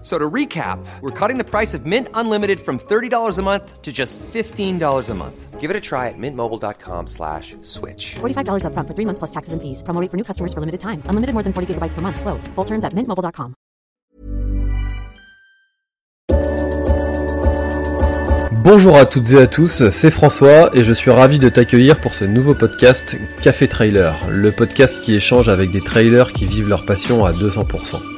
So to recap, we're cutting the price of Mint Unlimited from $30 a month to just $15 a month. Give it a try at mintmobile.com slash switch. $45 upfront for three months plus taxes and fees. Promo rate for new customers for limited time. Unlimited more than 40 gigabytes per month. Slows. Full terms at mintmobile.com. Bonjour à toutes et à tous, c'est François et je suis ravi de t'accueillir pour ce nouveau podcast Café Trailer, le podcast qui échange avec des trailers qui vivent leur passion à 200%.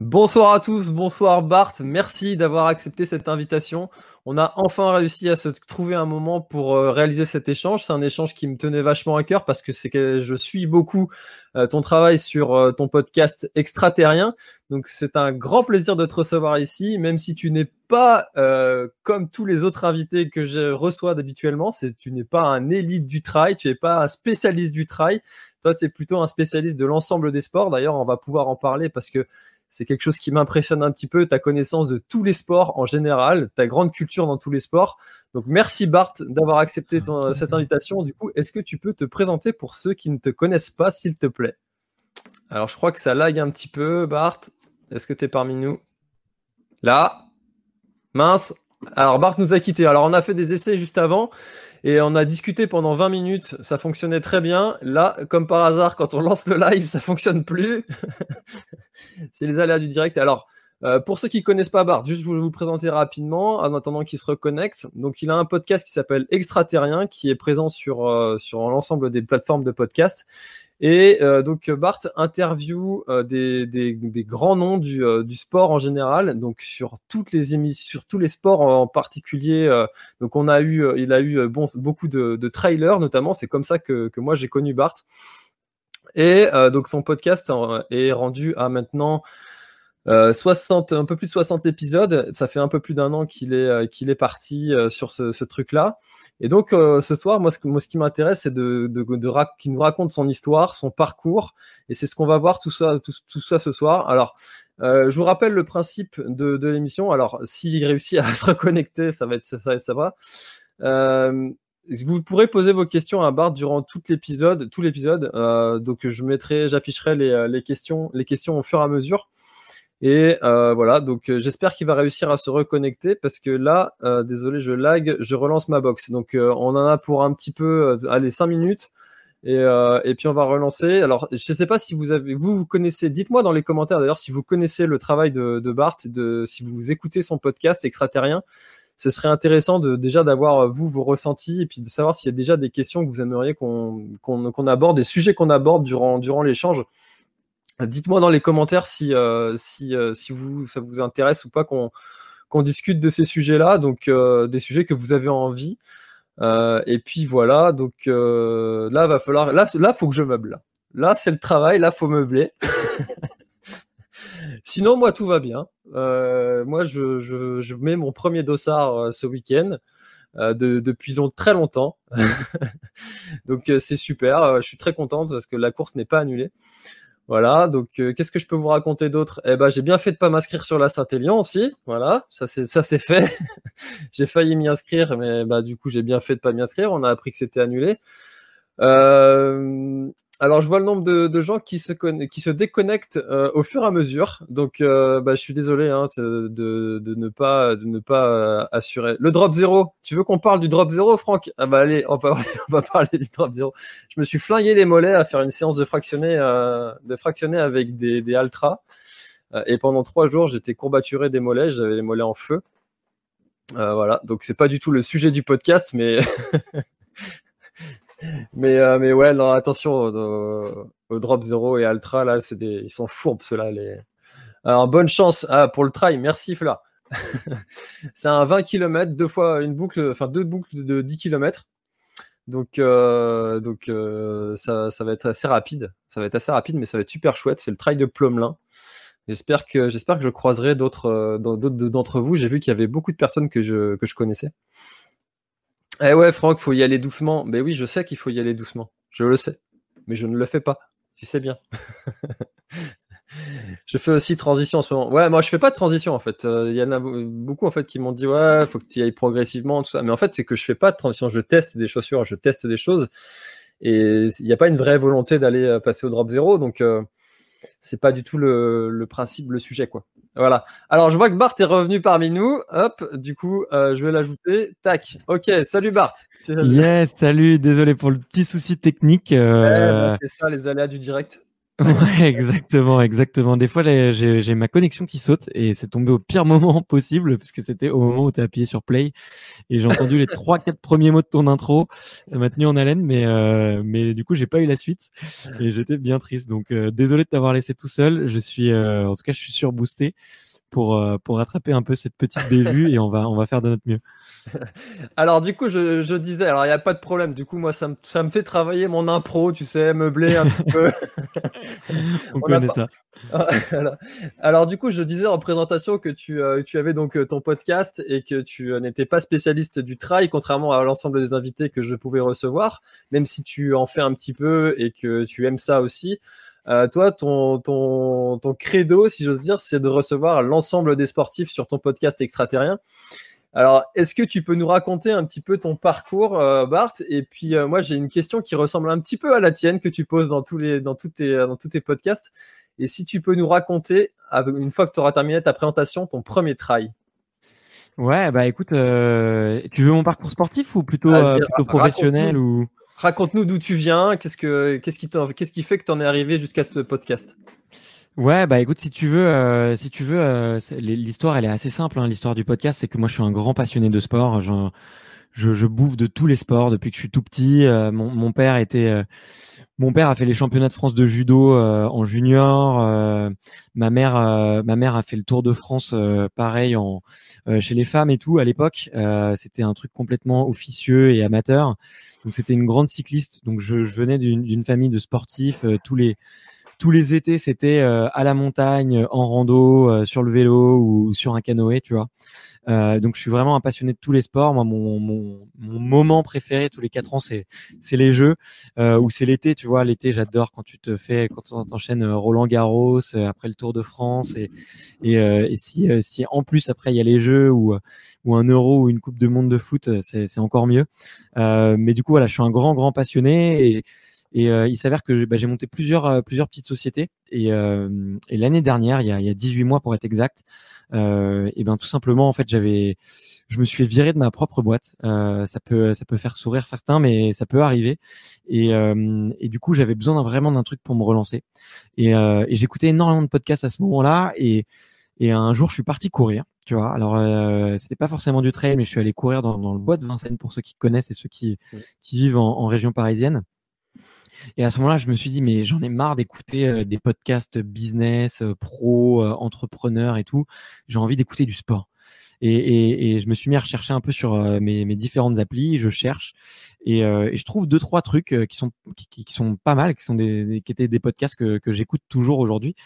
Bonsoir à tous, bonsoir Bart, merci d'avoir accepté cette invitation. On a enfin réussi à se trouver un moment pour euh, réaliser cet échange. C'est un échange qui me tenait vachement à cœur parce que c'est que je suis beaucoup euh, ton travail sur euh, ton podcast extraterrien. Donc c'est un grand plaisir de te recevoir ici, même si tu n'es pas comme tous les autres invités que je reçois d'habituellement. Tu n'es pas un élite du trail, tu n'es pas un spécialiste du trail. Toi, tu es plutôt un spécialiste de l'ensemble des sports. D'ailleurs, on va pouvoir en parler parce que c'est quelque chose qui m'impressionne un petit peu, ta connaissance de tous les sports en général, ta grande culture dans tous les sports. Donc merci Bart d'avoir accepté cette invitation. Du coup, est-ce que tu peux te présenter pour ceux qui ne te connaissent pas, s'il te plaît? Alors je crois que ça lag un petit peu, Bart. Est-ce que tu es parmi nous? Là Mince. Alors Bart nous a quittés. Alors on a fait des essais juste avant. Et on a discuté pendant 20 minutes, ça fonctionnait très bien. Là, comme par hasard, quand on lance le live, ça fonctionne plus. c'est les aléas du direct. Alors, euh, pour ceux qui connaissent pas Bart, juste je voulais vous présenter rapidement en attendant qu'il se reconnecte. Donc, il a un podcast qui s'appelle Extraterrien, qui est présent sur, euh, sur l'ensemble des plateformes de podcast. Et euh, donc Bart interview des, des, grands noms du, du, sport en général, donc sur toutes les émissions, sur tous les sports en, particulier. donc on a eu, il a eu bon, beaucoup de, de trailers notamment. C'est comme ça que, que moi j'ai connu Bart. Et donc son podcast est rendu à maintenant 60, un peu plus de 60 épisodes. Ça fait un peu plus d'un an qu'il est, qu'il est parti sur ce, truc-là. Et donc euh, ce soir, moi ce, moi, ce qui m'intéresse, c'est de, de, de, qu'il nous raconte son histoire, son parcours, et c'est ce qu'on va voir tout ça, tout, ça ce soir. Alors, euh, je vous rappelle le principe de, de l'émission. Alors, s'il réussit à se reconnecter, ça va être ça, ça, ça va. Euh, vous pourrez poser vos questions à Bart durant tout l'épisode, tout l'épisode. Euh, donc, je mettrai, j'afficherai les, les questions, les questions au fur et à mesure. Et euh, voilà, donc euh, j'espère qu'il va réussir à se reconnecter parce que là, euh, désolé, je lag, je relance ma box. Donc euh, on en a pour un petit peu, euh, allez, 5 minutes. Et, puis on va relancer. Alors je ne sais pas si vous avez, vous, vous connaissez, dites-moi dans les commentaires d'ailleurs si vous connaissez le travail de, de Bart, de, si vous écoutez son podcast extraterrien. Ce serait intéressant de déjà d'avoir vous vos ressentis et puis de savoir s'il y a déjà des questions que vous aimeriez qu'on aborde, des sujets qu'on aborde durant durant l'échange. Dites-moi dans les commentaires si si si vous ça vous intéresse ou pas qu'on qu'on discute de ces sujets-là, donc des sujets que vous avez envie. et puis voilà, donc là va falloir là là faut que je meuble. Là, là c'est le travail, là faut meubler. Sinon, moi, tout va bien. Euh, moi, je, mets mon premier dossard euh, ce week-end euh, de, depuis long, très longtemps. donc, euh, c'est super. Je suis très content parce que la course n'est pas annulée. Voilà. Donc, qu'est-ce que je peux vous raconter d'autre? Eh ben, j'ai bien fait de pas m'inscrire sur la Saint-Élion aussi. Voilà. Ça, c'est fait. j'ai failli m'y inscrire, mais bah, du coup, j'ai bien fait de pas m'y inscrire. On a appris que c'était annulé. Alors, je vois le nombre de, gens qui se, qui se déconnectent euh, au fur et à mesure. Donc, euh, bah, je suis désolé hein, de, de, ne pas, de ne pas euh, assurer. Le drop zéro. Tu veux qu'on parle du drop zéro, Franck? Ah bah allez, on va, parler du drop zéro. Je me suis flingué les mollets à faire une séance de fractionner de fractionner avec des, des Altra. et pendant trois jours, j'étais courbaturé des mollets. J'avais les mollets en feu. voilà. Donc, c'est pas du tout le sujet du podcast, mais mais, euh, mais ouais, non, attention au, drop 0 et Altra, là, c'est des, ils sont fourbes, ceux-là. Les... Alors, bonne chance ah, pour le trail. Merci, Fla. c'est un 20 km, deux fois une boucle, enfin deux boucles de 10 km. Donc, euh, donc euh, ça, ça, va être assez rapide. Ça va être assez rapide, mais ça va être super chouette. C'est le trail de Plomelin. J'espère que, j'espère que je croiserai d'autres, d'autres d'entre vous. J'ai vu qu'il y avait beaucoup de personnes que je, que je connaissais. Eh ouais, Franck, faut y aller doucement. Ben oui, je sais qu'il faut y aller doucement. Je le sais. Mais je ne le fais pas. Tu sais bien. je fais aussi transition en ce moment. Ouais, moi je fais pas de transition en fait. Euh, il y en a beaucoup en fait qui m'ont dit ouais, faut que tu y ailles progressivement, tout ça. Mais en fait, c'est que je fais pas de transition. Je teste des chaussures, je teste des choses. Et il n'y a pas une vraie volonté d'aller euh, passer au drop zéro. Donc, euh, c'est pas du tout le principe, le sujet, quoi. Voilà. Alors, je vois que Bart est revenu parmi nous. Hop, du coup, euh, je vais l'ajouter. Tac. Ok, salut Bart. Yes, salut. Désolé pour le petit souci technique. Euh... c'est ça, les aléas du direct. ouais, exactement, exactement. Des fois, j'ai ma connexion qui saute et c'est tombé au pire moment possible puisque c'était au moment où tu as appuyé sur play et j'ai entendu les trois, quatre premiers mots de ton intro. Ça m'a tenu en haleine, mais euh, mais du coup, j'ai pas eu la suite et j'étais bien triste. Donc, euh, désolé de t'avoir laissé tout seul. Je suis, euh, en tout cas, je suis surboosté pour, euh, pour rattraper un peu cette petite bévue et on va, on va faire de notre mieux. Alors du coup, je, je disais, alors il n'y a pas de problème. Du coup, moi, ça me, ça me fait travailler mon impro, tu sais, meubler un petit peu. on, connaît ça. Alors du coup, je disais en présentation que tu, euh, tu avais donc euh, ton podcast et que tu n'étais pas spécialiste du trail, contrairement à l'ensemble des invités que je pouvais recevoir, même si tu en fais un petit peu et que tu aimes ça aussi. Euh, toi, ton, ton, ton credo, si j'ose dire, c'est de recevoir l'ensemble des sportifs sur ton podcast extraterrien. Alors, est-ce que tu peux nous raconter un petit peu ton parcours, euh, Bart? Et puis, euh, moi, j'ai une question qui ressemble un petit peu à la tienne que tu poses dans tous les, dans tous tes, dans tous tes podcasts. Et si tu peux nous raconter, une fois que tu auras terminé ta présentation, ton premier trail. Ouais, bah écoute, tu veux mon parcours sportif ou plutôt, plutôt professionnel ou Raconte-nous d'où tu viens, qu'est-ce, que, qu'est-ce, qui fait que tu en es arrivé jusqu'à ce podcast? Ouais, bah écoute, si tu veux, euh, si tu veux, euh, l'histoire elle est assez simple. Hein. L'histoire du podcast, c'est que moi je suis un grand passionné de sport. Je, bouffe de tous les sports depuis que je suis tout petit. Euh, mon, mon, père a fait les championnats de France de judo en junior. ma mère, ma mère a fait le Tour de France, pareil en chez les femmes et tout à l'époque. C'était un truc complètement officieux et amateur. Donc c'était une grande cycliste. Donc je, je venais d'une famille de sportifs. Euh, tous les tous les étés, c'était euh, à la montagne, en rando, euh, sur le vélo ou sur un canoë, tu vois. Euh, donc je suis vraiment un passionné de tous les sports. Moi, mon, mon, mon moment préféré tous les quatre ans, c'est c'est les jeux euh, ou c'est l'été. Tu vois, l'été, j'adore quand tu te fais, quand tu enchaînes Roland Garros après le Tour de France et et, et si si en plus après il y a les jeux ou ou un Euro ou une Coupe de Monde de foot, c'est c'est encore mieux. mais du coup, voilà, je suis un grand grand passionné et et euh, il s'avère que bah, j'ai monté plusieurs, euh, plusieurs petites sociétés. Et, euh, et l'année dernière, il y, a, il y a 18 mois pour être exact, et ben tout simplement, en fait, j'avais, je me suis virer de ma propre boîte. ça peut, ça peut faire sourire certains, mais ça peut arriver. Et, et du coup, j'avais besoin vraiment d'un truc pour me relancer. Et, et j'écoutais énormément de podcasts à ce moment-là. Et Et un jour, je suis parti courir, tu vois. Alors, euh, c'était pas forcément du trail, mais je suis allé courir dans, dans le bois de Vincennes pour ceux qui connaissent et ceux qui, qui vivent en, en, région parisienne. Et à ce moment-là, je me suis dit, mais j'en ai marre d'écouter euh, des podcasts business, euh, pro, euh, entrepreneurs et tout. J'ai envie d'écouter du sport. Et, et, et, je me suis mis à rechercher un peu sur mes, mes différentes applis. Je cherche et, et, je trouve deux trois trucs qui sont qui, qui, sont pas mal, qui sont des, qui étaient des podcasts que, que j'écoute toujours aujourd'hui.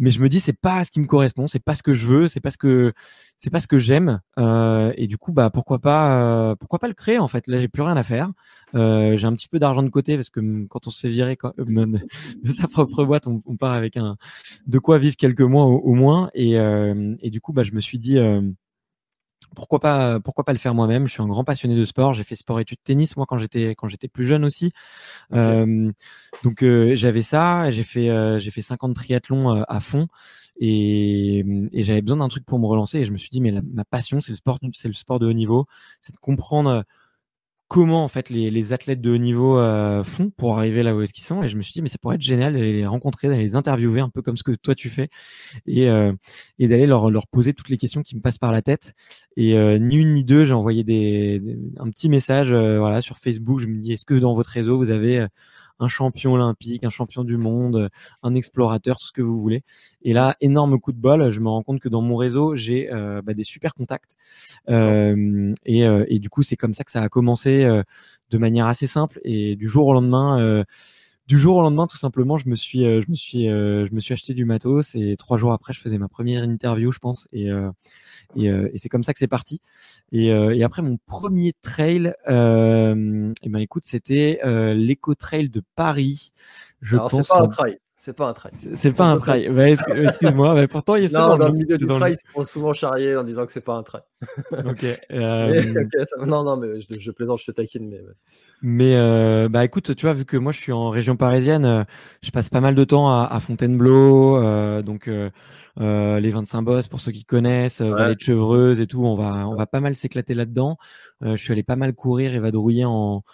Mais je me dis c'est pas ce qui me correspond, c'est pas ce que je veux, c'est pas ce que c'est pas ce que j'aime. Euh, et du coup, bah pourquoi pas, euh, pourquoi pas le créer en fait. Là, j'ai plus rien à faire. Euh, j'ai un petit peu d'argent de côté parce que quand on se fait virer de sa propre boîte, on, part avec un de quoi vivre quelques mois au, moins. Et, et du coup, bah je me suis dit pourquoi pas pourquoi pas le faire moi-même? Je suis un grand passionné de sport. J'ai fait sport études tennis moi quand j'étais quand j'étais plus jeune aussi. Okay. euh, donc euh, j'avais ça j'ai fait euh, j'ai fait 50 triathlons à fond. Et, et j'avais besoin d'un truc pour me relancer. Et je me suis dit mais la, ma passion c'est le sport c'est le sport de haut niveau. C'est de comprendre comment en fait les, athlètes de haut niveau euh, font pour arriver là où est-ce qu'ils sont. Et je me suis dit mais ça pourrait être génial d'aller les rencontrer d'aller les interviewer un peu comme ce que toi tu fais. Et, euh, d'aller leur, leur poser toutes les questions qui me passent par la tête. Et euh, ni une ni deux j'ai envoyé un petit message voilà sur Facebook. Je me dis est-ce que dans votre réseau vous avez un champion olympique, un champion du monde, un explorateur, tout ce que vous voulez. Et là, énorme coup de bol, je me rends compte que dans mon réseau, j'ai euh, bah, des super contacts. Euh, et, euh, et, du coup, c'est comme ça que ça a commencé euh, de manière assez simple. Et du jour au lendemain, euh, du jour au lendemain, tout simplement, je me suis, je me suis, je me suis acheté du matos. Et trois jours après, je faisais ma première interview, je pense. Et et, et c'est comme ça que c'est parti. Et, et, après mon premier trail, euh, et ben écoute, c'était euh, l'éco trail de Paris. Je Alors c'est pas un trail. C'est pas un trail. C'est pas un trail. Bah, Excuse-moi, mais pourtant il y a ça non, dans, le milieu du trail. Ils sont souvent charriés en disant que c'est pas un trail. ok. Euh... Mais, okay ça... non, non, mais je, je, plaisante, je te taquine, mais. Mais euh, bah écoute, tu vois, vu que moi je suis en région parisienne, euh, je passe pas mal de temps à, à Fontainebleau, euh, donc les 25 bosses pour ceux qui connaissent, ouais. Vallée de Chevreuse et tout, on va on va pas mal s'éclater là-dedans. je suis allé pas mal courir et vadrouiller en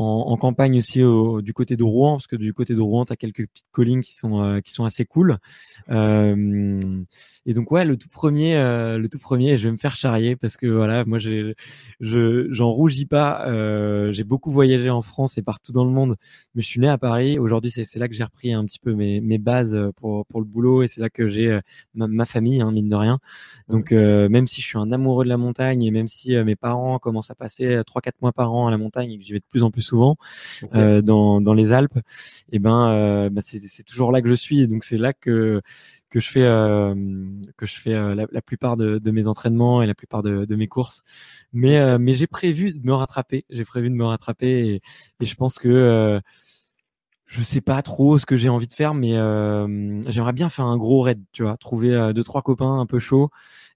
en, en, campagne aussi au, du côté de Rouen, parce que du côté de Rouen, tu as quelques petites collines qui sont, euh, qui sont assez cool. Euh, et donc ouais, le tout premier, euh, le tout premier, je vais me faire charrier parce que voilà, moi je j'en rougis pas. J'ai beaucoup voyagé en France et partout dans le monde, mais je suis né à Paris. Aujourd'hui, c'est là que j'ai repris un petit peu mes, mes bases pour, pour le boulot et c'est là que j'ai ma, ma, famille, hein, mine de rien. Donc même si je suis un amoureux de la montagne et même si mes parents commencent à passer trois quatre mois par an à la montagne et que j'y vais de plus en plus souvent okay. euh, dans, dans les Alpes, et ben, euh, bah c'est toujours là que je suis. Et donc c'est là que que je fais euh, que je fais la, la, plupart de, de, mes entraînements et la plupart de, de mes courses. Mais okay. mais j'ai prévu de me rattraper. J'ai prévu de me rattraper et, et je pense que je sais pas trop ce que j'ai envie de faire, mais euh, j'aimerais bien faire un gros raid, tu vois, trouver euh, deux trois copains un peu chauds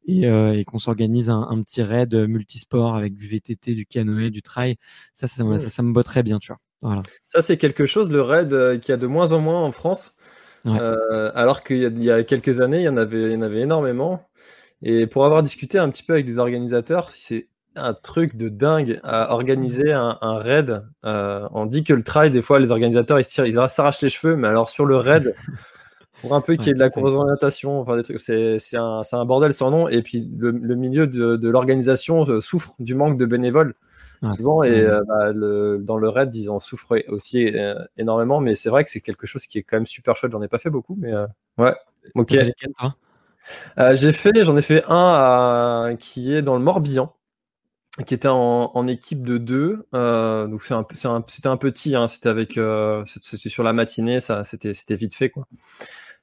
et, euh, et qu'on s'organise un, un, petit raid multisport avec du VTT, du canoë, du trail. Ça, ça, ça, ça, ça me botterait bien, tu vois. Voilà. Ça, c'est quelque chose, le raid, qui a de moins en moins en France, ouais. alors qu'il y, y, a quelques années, il y en avait, il y en avait énormément. Et pour avoir discuté un petit peu avec des organisateurs, c'est un truc de dingue à organiser un, un raid. Euh, on dit que le trail, des fois, les organisateurs, ils s'arrachent les cheveux, mais alors sur le raid, pour un peu qu'il y ait de la course d'orientation, enfin des trucs, c'est un, un, bordel sans nom. Et puis le, le milieu de, de l'organisation euh, souffre du manque de bénévoles. Souvent, et euh, bah, le, dans le raid, ils en souffrent aussi euh, énormément, mais c'est vrai que c'est quelque chose qui est quand même super chouette. J'en ai pas fait beaucoup, mais euh, ouais, ok. J'ai fait, j'en ai fait un à, qui est dans le Morbihan qui était en, en, équipe de deux. Euh, donc c'est un, c'était un, un, petit, hein, c'était avec, euh, c'était sur la matinée, ça, c'était, c'était vite fait quoi.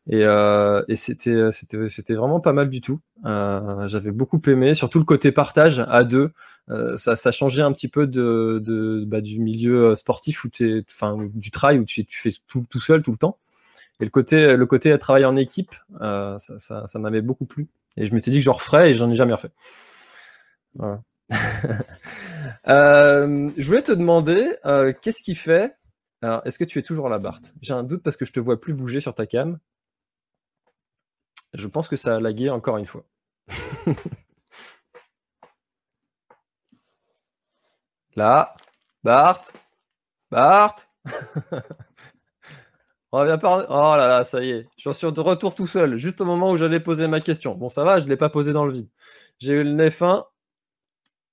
Et, euh, et c'était, c'était, c'était vraiment pas mal du tout. Euh, j'avais beaucoup aimé, surtout le côté partage à deux. Euh, ça, ça changeait un petit peu de, de bah, du milieu sportif où enfin du trail où tu, fais tout, tout seul tout le temps. Et le côté, le côté à travailler en équipe, ça, ça, ça m'avait beaucoup plu. Et je m'étais dit que je referais et j'en ai jamais refait. Voilà. euh, je voulais te demander, euh, qu'est-ce qui fait Alors, est-ce que tu es toujours là, Bart J'ai un doute parce que je te vois plus bouger sur ta cam. Je pense que ça a lagué encore une fois. là, Bart, Bart. On revient par... Oh là là, ça y est. Je suis de retour tout seul, juste au moment où j'allais poser ma question. Bon, ça va, je ne l'ai pas posé dans le vide. J'ai eu le nez fin.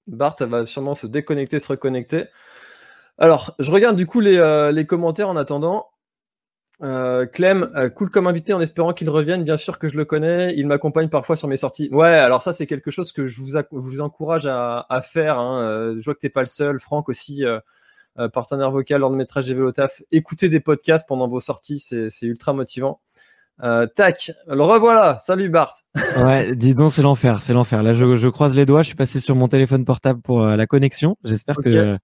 Bart va sûrement se déconnecter, se reconnecter. Alors, je regarde du coup les, euh, les commentaires en attendant. Euh, Clem, euh, cool comme invité en espérant qu'il revienne. Bien sûr que je le connais. Il m'accompagne parfois sur mes sorties. Ouais, alors ça, c'est quelque chose que je vous, vous encourage à, faire. Hein. Euh, je vois que tu n'es pas le seul. Franck aussi, partenaire vocal lors de mes trajets vélo taf. Écoutez des podcasts pendant vos sorties, c'est ultra motivant. Euh, tac, le revoilà. Salut Bart. ouais, dis donc, c'est l'enfer, c'est l'enfer. Là, je, je, croise les doigts. Je suis passé sur mon téléphone portable pour euh, la connexion. J'espère que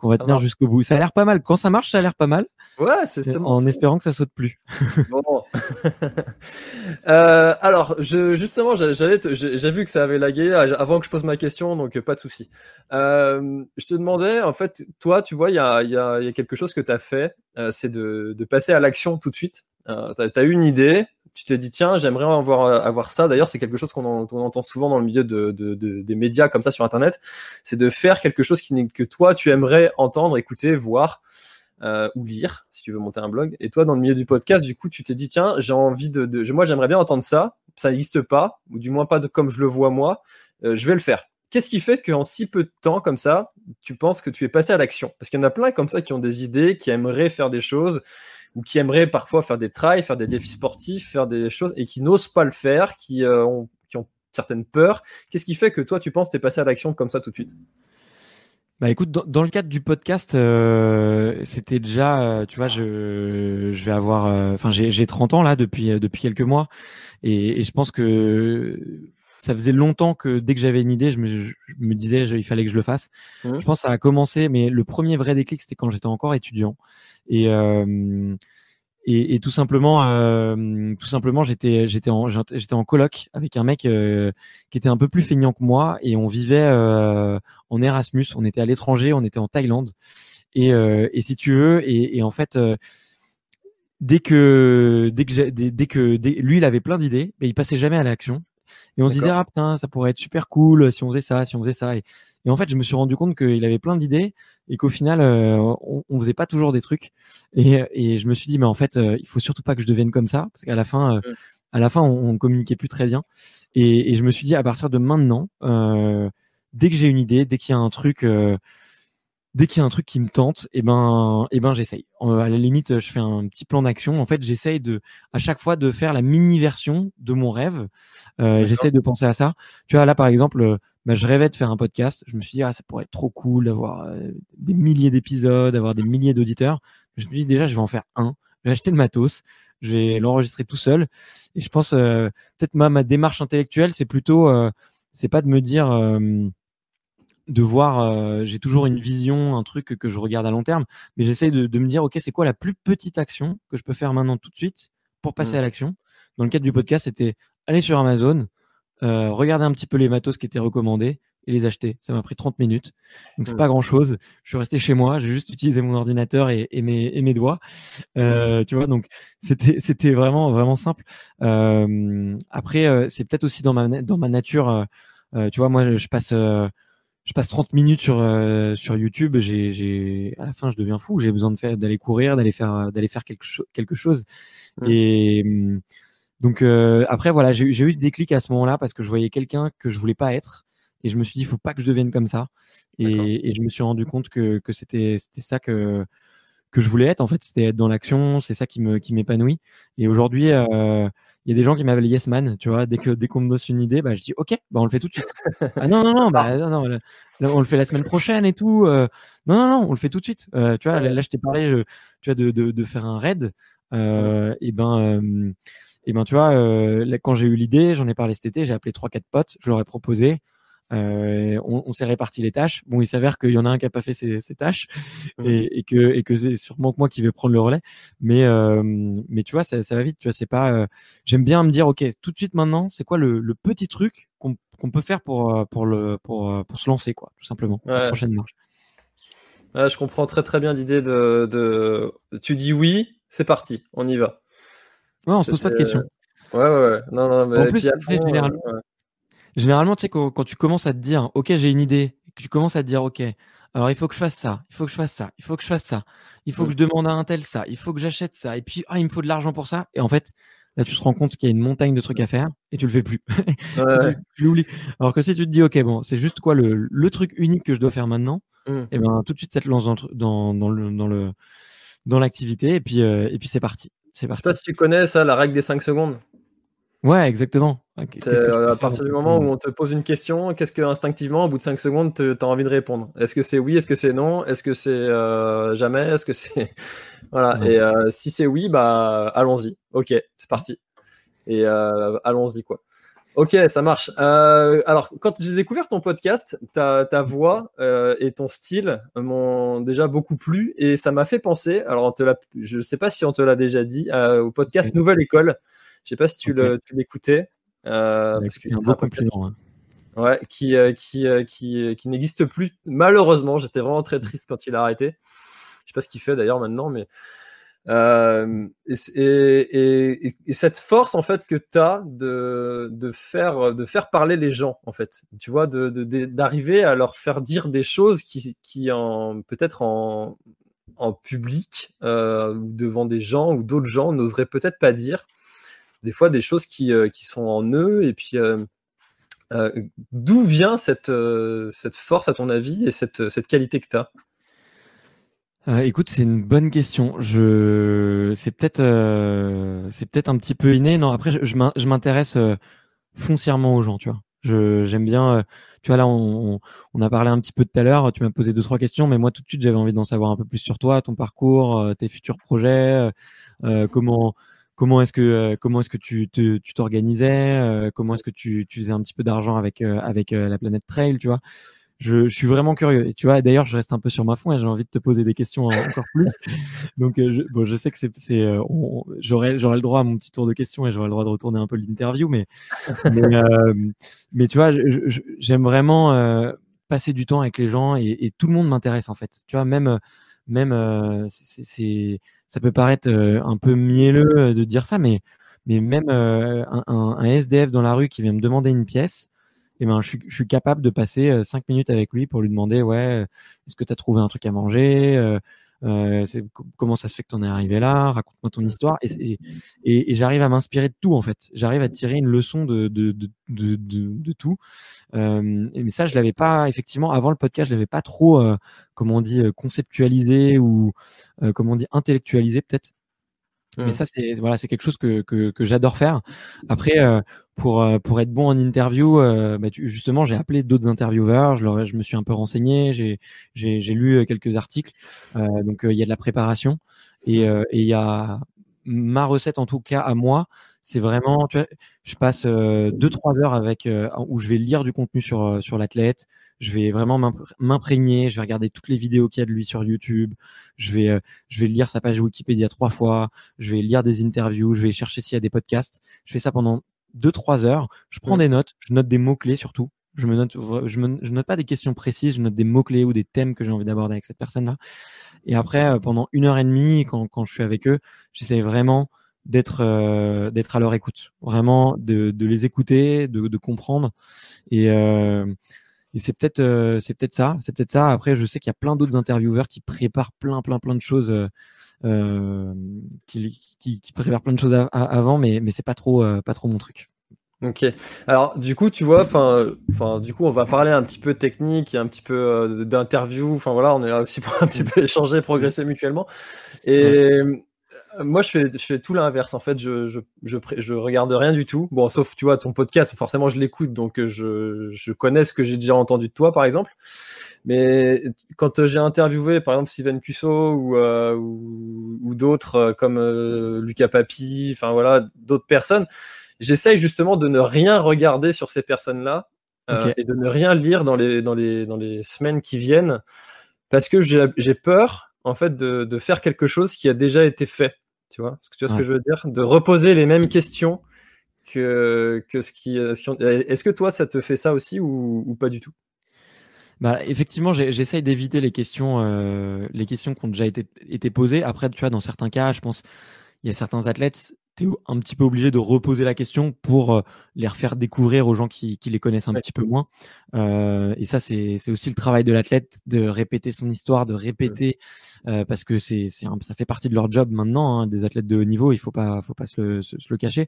qu'on va tenir jusqu'au bout. Ça a l'air pas mal. Quand ça marche, ça a l'air pas mal. Ouais, c'est En espérant que ça saute plus. bon. euh, alors, je, justement, j'allais, j'ai vu que ça avait lagué avant que je pose ma question, donc pas de souci. Euh, je te demandais, en fait, toi, tu vois, il y a, y, a, y a, quelque chose que tu as fait, euh, c'est de, de passer à l'action tout de suite. Euh, tu as, une idée, tu t'es dit tiens j'aimerais avoir, euh, avoir ça. D'ailleurs c'est quelque chose qu'on entend souvent dans le milieu de, des médias comme ça sur internet. C'est de faire quelque chose qui que toi tu aimerais entendre écouter voir euh, ou lire si tu veux monter un blog. Et toi dans le milieu du podcast du coup tu t'es dit tiens j'ai envie de, moi j'aimerais bien entendre ça. Ça n'existe pas ou du moins pas de, comme je le vois moi. Je vais le faire. Qu'est-ce qui fait qu'en si peu de temps comme ça tu penses que tu es passé à l'action? Parce qu'il y en a plein comme ça qui ont des idées qui aimeraient faire des choses ou qui aimeraient parfois faire des trails, faire des défis sportifs, faire des choses et qui n'osent pas le faire, qui, euh, ont, qui ont certaines peurs. Qu'est-ce qui fait que toi, tu penses que tu es passé à l'action comme ça tout de suite? Bah écoute, dans, le cadre du podcast, euh, c'était déjà, euh, tu vois, je, je vais avoir, enfin j'ai 30 ans là depuis depuis quelques mois, et, je pense que ça faisait longtemps que dès que j'avais une idée, je me, me disais il fallait que je le fasse. Mmh. Je pense que ça a commencé, mais le premier vrai déclic c'était quand j'étais encore étudiant. Et, euh, et, tout simplement, euh, j'étais en j'étais coloc avec un mec euh, qui était un peu plus feignant que moi et on vivait en Erasmus. On était à l'étranger, on était en Thaïlande. Et, si tu veux, et, et en fait, dès que dès que dès, que lui, il avait plein d'idées, mais il passait jamais à l'action. Et on se disait ah putain, ça pourrait être super cool si on faisait ça, si on faisait ça. Et, et en fait, je me suis rendu compte qu'il avait plein d'idées et qu'au final, euh, on, on, faisait pas toujours des trucs. Et, et je me suis dit, mais en fait, euh, il faut surtout pas que je devienne comme ça, parce qu'à la fin, euh, à la fin, on, on, communiquait plus très bien. Et, et, je me suis dit, à partir de maintenant, dès que j'ai une idée, dès qu'il y a un truc dès qu'il y a un truc qui me tente, et eh ben, eh ben, j'essaye. à la limite, je fais un petit plan d'action. En fait, j'essaye de, à chaque fois, de faire la mini version de mon rêve. Euh, j'essaye de penser à ça. Tu vois, là, par exemple, bah, je rêvais de faire un podcast. Je me suis dit, ah, ça pourrait être trop cool d'avoir euh, des milliers d'épisodes, d'avoir des milliers d'auditeurs. Je me suis dit, déjà, je vais en faire un. Je vais acheter le matos. Je vais l'enregistrer tout seul. Et je pense, euh, peut-être ma, ma démarche intellectuelle, c'est plutôt, euh, c'est pas de me dire, de voir, j'ai toujours une vision, un truc que je regarde à long terme, mais j'essaye de, me dire, ok, c'est quoi la plus petite action que je peux faire maintenant tout de suite pour passer à mmh. l'action? Dans le cadre du podcast, c'était aller sur Amazon, euh, regarder un petit peu les matos qui étaient recommandés et les acheter. Ça m'a pris 30 minutes. Donc c'est mmh. pas grand chose. Je suis resté chez moi, j'ai juste utilisé mon ordinateur et, mes, mes, doigts. Euh, tu vois, donc c'était vraiment vraiment simple. Euh, après, c'est peut-être aussi dans ma dans ma nature. tu vois, moi je passe je passe 30 minutes sur sur YouTube. J'ai j'ai à la fin je deviens fou. J'ai besoin de faire d'aller courir, d'aller faire d'aller faire quelque chose quelque chose. Mmh. Et hum, donc euh, après voilà, j'ai eu ce déclic à ce moment-là parce que je voyais quelqu'un que je voulais pas être et je me suis dit il faut pas que je devienne comme ça et, et je me suis rendu compte que, que c'était c'était ça que que je voulais être en fait, c'était être dans l'action, c'est ça qui me qui m'épanouit et aujourd'hui euh, il y a des gens qui m'appellent Yes Man, tu vois, dès que dès qu'on me donne une idée, bah je dis OK, bah on le fait tout de suite. ah non non non, bah non, non on le fait la semaine prochaine et tout. Euh, non non non, on le fait tout de suite. Euh, tu vois, là, je t'ai parlé je, tu vois de, de, de faire un raid euh, et ben et ben tu vois, quand j'ai eu l'idée, j'en ai parlé cet été, j'ai appelé trois quatre potes, je leur ai proposé. Euh, on, on s'est réparti les tâches. Bon, il s'avère qu'il y en a un qui a pas fait ses, ses tâches mmh. et, et, que et que c'est sûrement que moi qui vais prendre le relais. Mais euh, mais tu vois, ça, ça va vite. Tu vois, c'est pas. Euh, j'aime bien me dire, ok, tout de suite maintenant, c'est quoi le, le, petit truc qu'on peut faire pour pour le pour pour se lancer quoi, tout simplement. Ouais. La prochaine marche. Ouais, je comprends très très bien l'idée de, de tu dis oui, c'est parti, on y va. Ouais, on se pose pas de questions. Ouais, ouais, ouais. Non, non, mais en plus, généralement, ouais. Généralement, tu sais, quand, quand, tu commences à te dire, OK, j'ai une idée, que tu commences à te dire, OK, alors il faut que je fasse ça, il faut que je fasse ça, il faut que je fasse ça. il faut que je demande à un tel ça, il faut que j'achète ça, et puis ah, il me faut de l'argent pour ça. Et en fait, là, tu te rends compte qu'il y a une montagne de trucs à faire et tu le fais plus. tu, l'oublies. Alors que si tu te dis, ok, bon, c'est juste quoi le, le, truc unique que je dois faire maintenant, mmh. et ben tout de suite, ça te lance dans, dans, dans le, dans le dans l'activité et puis euh, et puis c'est parti. C'est parti. Toi, tu connais ça, la règle des 5 secondes Ouais, exactement. à partir du moment où on te pose une question, qu'est-ce que instinctivement, au bout de 5 secondes, tu as envie de répondre? Est-ce que c'est oui? Est-ce que c'est non? Est-ce que c'est euh, jamais? Est-ce que c'est. voilà. Et euh, si c'est oui, bah allons-y. Ok, c'est parti. Et euh, allons-y, quoi. Ok, ça marche. alors, quand j'ai découvert ton podcast, ta, ta voix et ton style m'ont déjà beaucoup plu et ça m'a fait penser, alors te je ne sais pas si on te l'a déjà dit, au podcast Nouvelle École. Je sais pas si tu l'écoutais. Euh, parce un hein. Ouais, qui, euh, qui, euh, qui, qui n'existe plus. Malheureusement, j'étais vraiment très triste quand il a arrêté. Je sais pas ce qu'il fait d'ailleurs maintenant, mais. et, et, cette force en fait que tu as de, de, faire, de faire parler les gens en fait tu vois d'arriver de, à leur faire dire des choses qui, qui en peut-être en, en public ou devant des gens ou d'autres gens n'oseraient peut-être pas dire des fois des choses qui, euh, qui sont en eux. Et puis, euh, euh, d'où vient cette, cette force, à ton avis, et cette, cette qualité que tu as écoute, c'est une bonne question. Je, c'est peut-être, c'est peut-être un petit peu inné. Non, après, je, m'intéresse foncièrement aux gens, tu vois. Je, j'aime bien. tu vois là, on, on, a parlé un petit peu tout à l'heure. Tu m'as posé deux trois questions, mais moi tout de suite, j'avais envie d'en savoir un peu plus sur toi, ton parcours, tes futurs projets, comment comment est-ce que euh, comment est-ce que tu tu t'organisais euh, comment est-ce que tu, tu faisais un petit peu d'argent avec euh, avec la planète trail tu vois? Je, je, suis vraiment curieux. Et tu vois d'ailleurs je reste un peu sur ma foi et j'ai envie de te poser des questions encore plus. Donc je, bon je sais que c'est c'est j'aurai j'aurai le droit à mon petit tour de questions et j'aurai le droit de retourner un peu l'interview mais mais, mais, tu vois j'aime vraiment passer du temps avec les gens et, et tout le monde m'intéresse en fait. Tu vois même même c'est ça peut paraître euh, un peu mielleux euh, de dire ça, mais, même euh, un, SDF dans la rue qui vient me demander une pièce, eh ben, je, suis, capable de passer cinq minutes avec lui pour lui demander ouais, est-ce que tu as trouvé un truc à manger euh, comment ça se fait que tu en es arrivé là? Raconte-moi ton histoire. Et, et, et j'arrive à m'inspirer de tout, en fait. J'arrive à tirer une leçon de, de, de, de, de tout. Euh, mais ça, je l'avais pas, effectivement, avant le podcast, je l'avais pas trop, euh, comment on dit, euh, conceptualisé ou, euh, comment on dit, intellectualisé peut-être. Mais mmh. ça, c'est voilà, c'est quelque chose que, que, que j'adore faire. Après, euh, pour, euh, pour être bon en interview, euh, bah, justement, j'ai appelé d'autres intervieweurs, je, leur, je me suis un peu renseigné, j'ai, j'ai, j'ai lu quelques articles. donc, il y a de la préparation et il y a ma recette, en tout cas à moi, c'est vraiment, tu vois, je passe deux trois heures avec où je vais lire du contenu sur sur l'athlète, je vais vraiment m'imprégner, je vais regarder toutes les vidéos qu'il y a de lui sur YouTube, je vais, euh, je vais lire sa page Wikipédia trois fois, je vais lire des interviews, je vais chercher s'il y a des podcasts. Je fais ça pendant deux, trois heures. Je prends des notes, je note des mots-clés surtout. Je me note, je, me, je note pas des questions précises, je note des mots-clés ou des thèmes que j'ai envie d'aborder avec cette personne-là. Et après, euh, pendant une heure et demie, quand, quand je suis avec eux, j'essaie vraiment d'être euh, d'être à leur écoute, vraiment de, de les écouter, de, de comprendre. Et, euh, et c'est peut-être euh, c'est peut-être ça, c'est peut-être ça. Après, je sais qu'il y a plein d'autres intervieweurs qui préparent plein plein plein de choses, euh, euh qui, qui, qui, préparent plein de choses avant, mais mais c'est pas trop euh, pas trop mon truc. Ok. Alors du coup, tu vois, enfin, enfin, du coup, on va parler un petit peu technique et un petit peu d'interview. Enfin voilà, on est aussi pour un petit peu échanger, progresser mutuellement. Et moi, je fais, je fais tout l'inverse. En fait, je, je, je, je, regarde rien du tout. Bon, sauf, tu vois, ton podcast, forcément, je l'écoute, donc euh, je, je connais ce que j'ai déjà entendu de toi, par exemple. Mais quand j'ai interviewé, par exemple, Steven Cusso ou, euh, ou, ou d'autres euh, comme Lucas Papi, enfin voilà, d'autres personnes, j'essaye justement de ne rien regarder sur ces personnes-là et de ne rien lire dans les, dans les, dans les semaines qui viennent parce que j'ai peur en fait de, de, faire quelque chose qui a déjà été fait. Tu vois, ce que tu vois ce que je veux dire? De reposer les mêmes questions que, que ce qui. Est-ce que toi, ça te fait ça aussi ou, ou pas du tout? Bah, effectivement, j'essaye d'éviter les questions, euh, les questions qui ont déjà été, été posées. Après, tu vois, dans certains cas, je pense, il y a certains athlètes, tu es un petit peu obligé de reposer la question pour euh, les refaire découvrir aux gens qui, qui les connaissent un petit peu moins. Euh, et ça, c'est aussi le travail de l'athlète de répéter son histoire, de répéter, euh, parce que c'est ça fait partie de leur job maintenant, hein, des athlètes de haut niveau, il faut pas, faut pas se le, se, le cacher.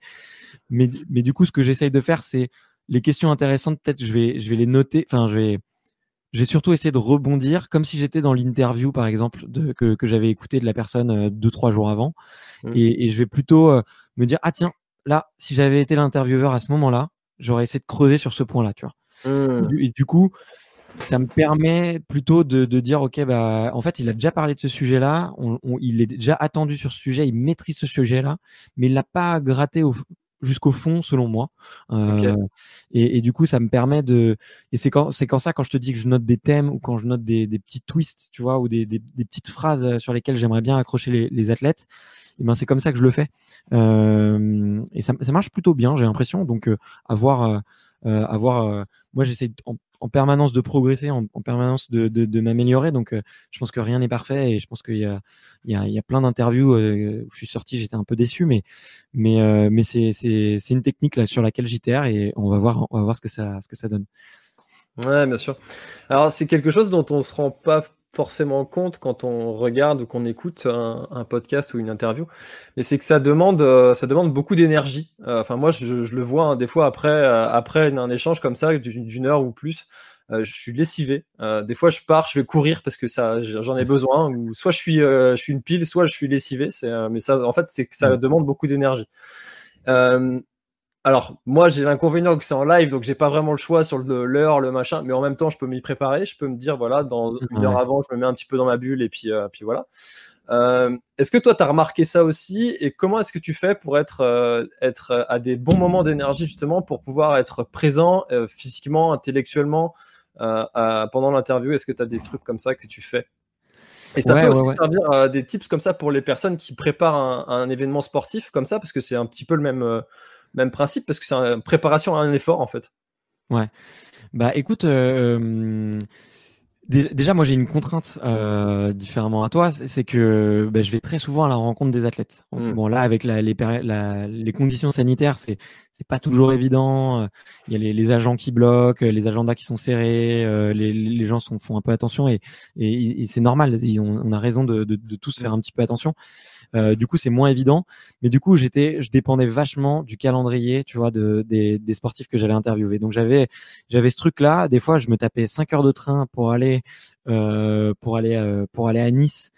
Mais, mais du coup, ce que j'essaye de faire, c'est les questions intéressantes, peut-être je vais, je vais les noter, enfin, je vais j'ai surtout essayé de rebondir, comme si j'étais dans l'interview, par exemple, de, que, que j'avais écouté de la personne euh, deux, trois jours avant. Mmh. Et, et, je vais plutôt euh, me dire, ah tiens, là, si j'avais été l'intervieweur à ce moment-là, j'aurais essayé de creuser sur ce point-là, tu vois. Mmh. Et, du coup, ça me permet plutôt de, de, dire, ok, bah, en fait, il a déjà parlé de ce sujet-là, on, il est déjà attendu sur ce sujet, il maîtrise ce sujet-là, mais il l'a pas gratté au, jusqu'au fond, selon moi. Euh, et, et, du coup, ça me permet de. Et c'est quand, c'est quand ça, quand je te dis que je note des thèmes ou quand je note des, des petits twists, tu vois, ou des, des, des, petites phrases euh, sur lesquelles j'aimerais bien accrocher les, les athlètes. Et ben, c'est comme ça que je le fais. Euh, et ça, ça marche plutôt bien, j'ai l'impression. Donc, euh, avoir, euh, avoir. moi, j'essaie en, en permanence de progresser, en, permanence de, m'améliorer. Donc, euh, je pense que rien n'est parfait et je pense qu'il y a, il y a, plein d'interviews euh, où je suis sorti, j'étais un peu déçu, mais, euh, c'est une technique là sur laquelle j'itère et on va voir, on va voir ce que ça, ce que ça donne. Ouais, bien sûr. Alors, c'est quelque chose dont on se rend pas forcément compte quand on regarde ou qu'on écoute un, podcast ou une interview, mais c'est que ça demande, euh, ça demande beaucoup d'énergie. Euh, enfin, moi, je, le vois hein, des fois après, euh, après un échange comme ça d'une heure ou plus, je suis lessivé. des fois, je pars, je vais courir parce que ça, j'en ai besoin. Ou soit je suis, je suis une pile, soit je suis lessivé. Mais ça, en fait, c'est que ça demande beaucoup d'énergie. Alors, moi, j'ai l'inconvénient que c'est en live, donc j'ai pas vraiment le choix sur l'heure, le, machin, mais en même temps, je peux m'y préparer. Je peux me dire, voilà, dans une heure avant, je me mets un petit peu dans ma bulle et puis, euh, puis voilà. Euh, est-ce que toi, tu as remarqué ça aussi? Et comment est-ce que tu fais pour être, euh, être à des bons moments d'énergie, justement, pour pouvoir être présent physiquement, intellectuellement pendant l'interview? Est-ce que tu as des trucs comme ça que tu fais? Et ça peut aussi servir des tips comme ça pour les personnes qui préparent un, un événement sportif comme ça, parce que c'est un petit peu le même même principe parce que c'est une préparation à un effort en fait. Ouais. Bah écoute, euh, déjà moi j'ai une contrainte euh, différemment à toi, c'est que bah, je vais très souvent à la rencontre des athlètes. Hmm. Bon là avec la, les, la, les conditions sanitaires, c'est c'est pas toujours évident. Il y a les, les, agents qui bloquent, les agendas qui sont serrés, euh, les, les, gens sont, font un peu attention et, et, c'est normal. On, on, a raison de, de, de, tous faire un petit peu attention. Euh, du coup, c'est moins évident. Mais du coup, j'étais, je dépendais vachement du calendrier, tu vois, de, des, des sportifs que j'allais interviewer. Donc j'avais, j'avais ce truc-là. Des fois, je me tapais 5 heures de train pour aller, euh, pour aller, euh, pour aller à Nice.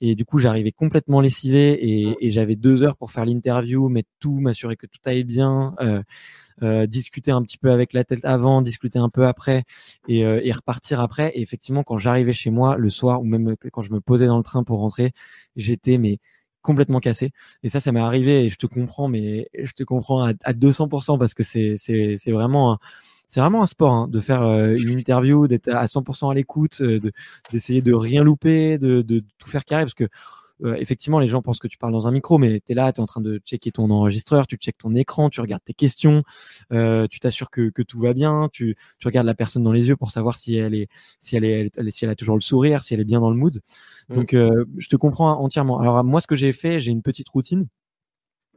Et du coup, j'arrivais complètement lessivé et, et j'avais deux heures pour faire l'interview, mettre tout, m'assurer que tout allait bien. Euh, euh, discuter un petit peu avec la tête avant, discuter un peu après et, euh, et repartir après. Et effectivement, quand j'arrivais chez moi le soir ou même quand je me posais dans le train pour rentrer, j'étais mais complètement cassé. Et ça, ça m'est arrivé et je te comprends, mais je te comprends à, à 200% parce que c'est, vraiment, c'est vraiment un sport hein, de faire euh, une interview, d'être à 100% à l'écoute, euh, de, d'essayer de rien louper, de, de tout faire carré parce que euh, effectivement, les gens pensent que tu parles dans un micro, mais tu es là, tu es en train de checker ton enregistreur, tu checkes ton écran, tu regardes tes questions, euh, tu t'assures que, que, tout va bien, tu, tu, regardes la personne dans les yeux pour savoir si elle est, si elle est, si elle a toujours le sourire, si elle est bien dans le mood. Mmh. Donc, euh, je te comprends entièrement. Alors, moi, ce que j'ai fait, j'ai une petite routine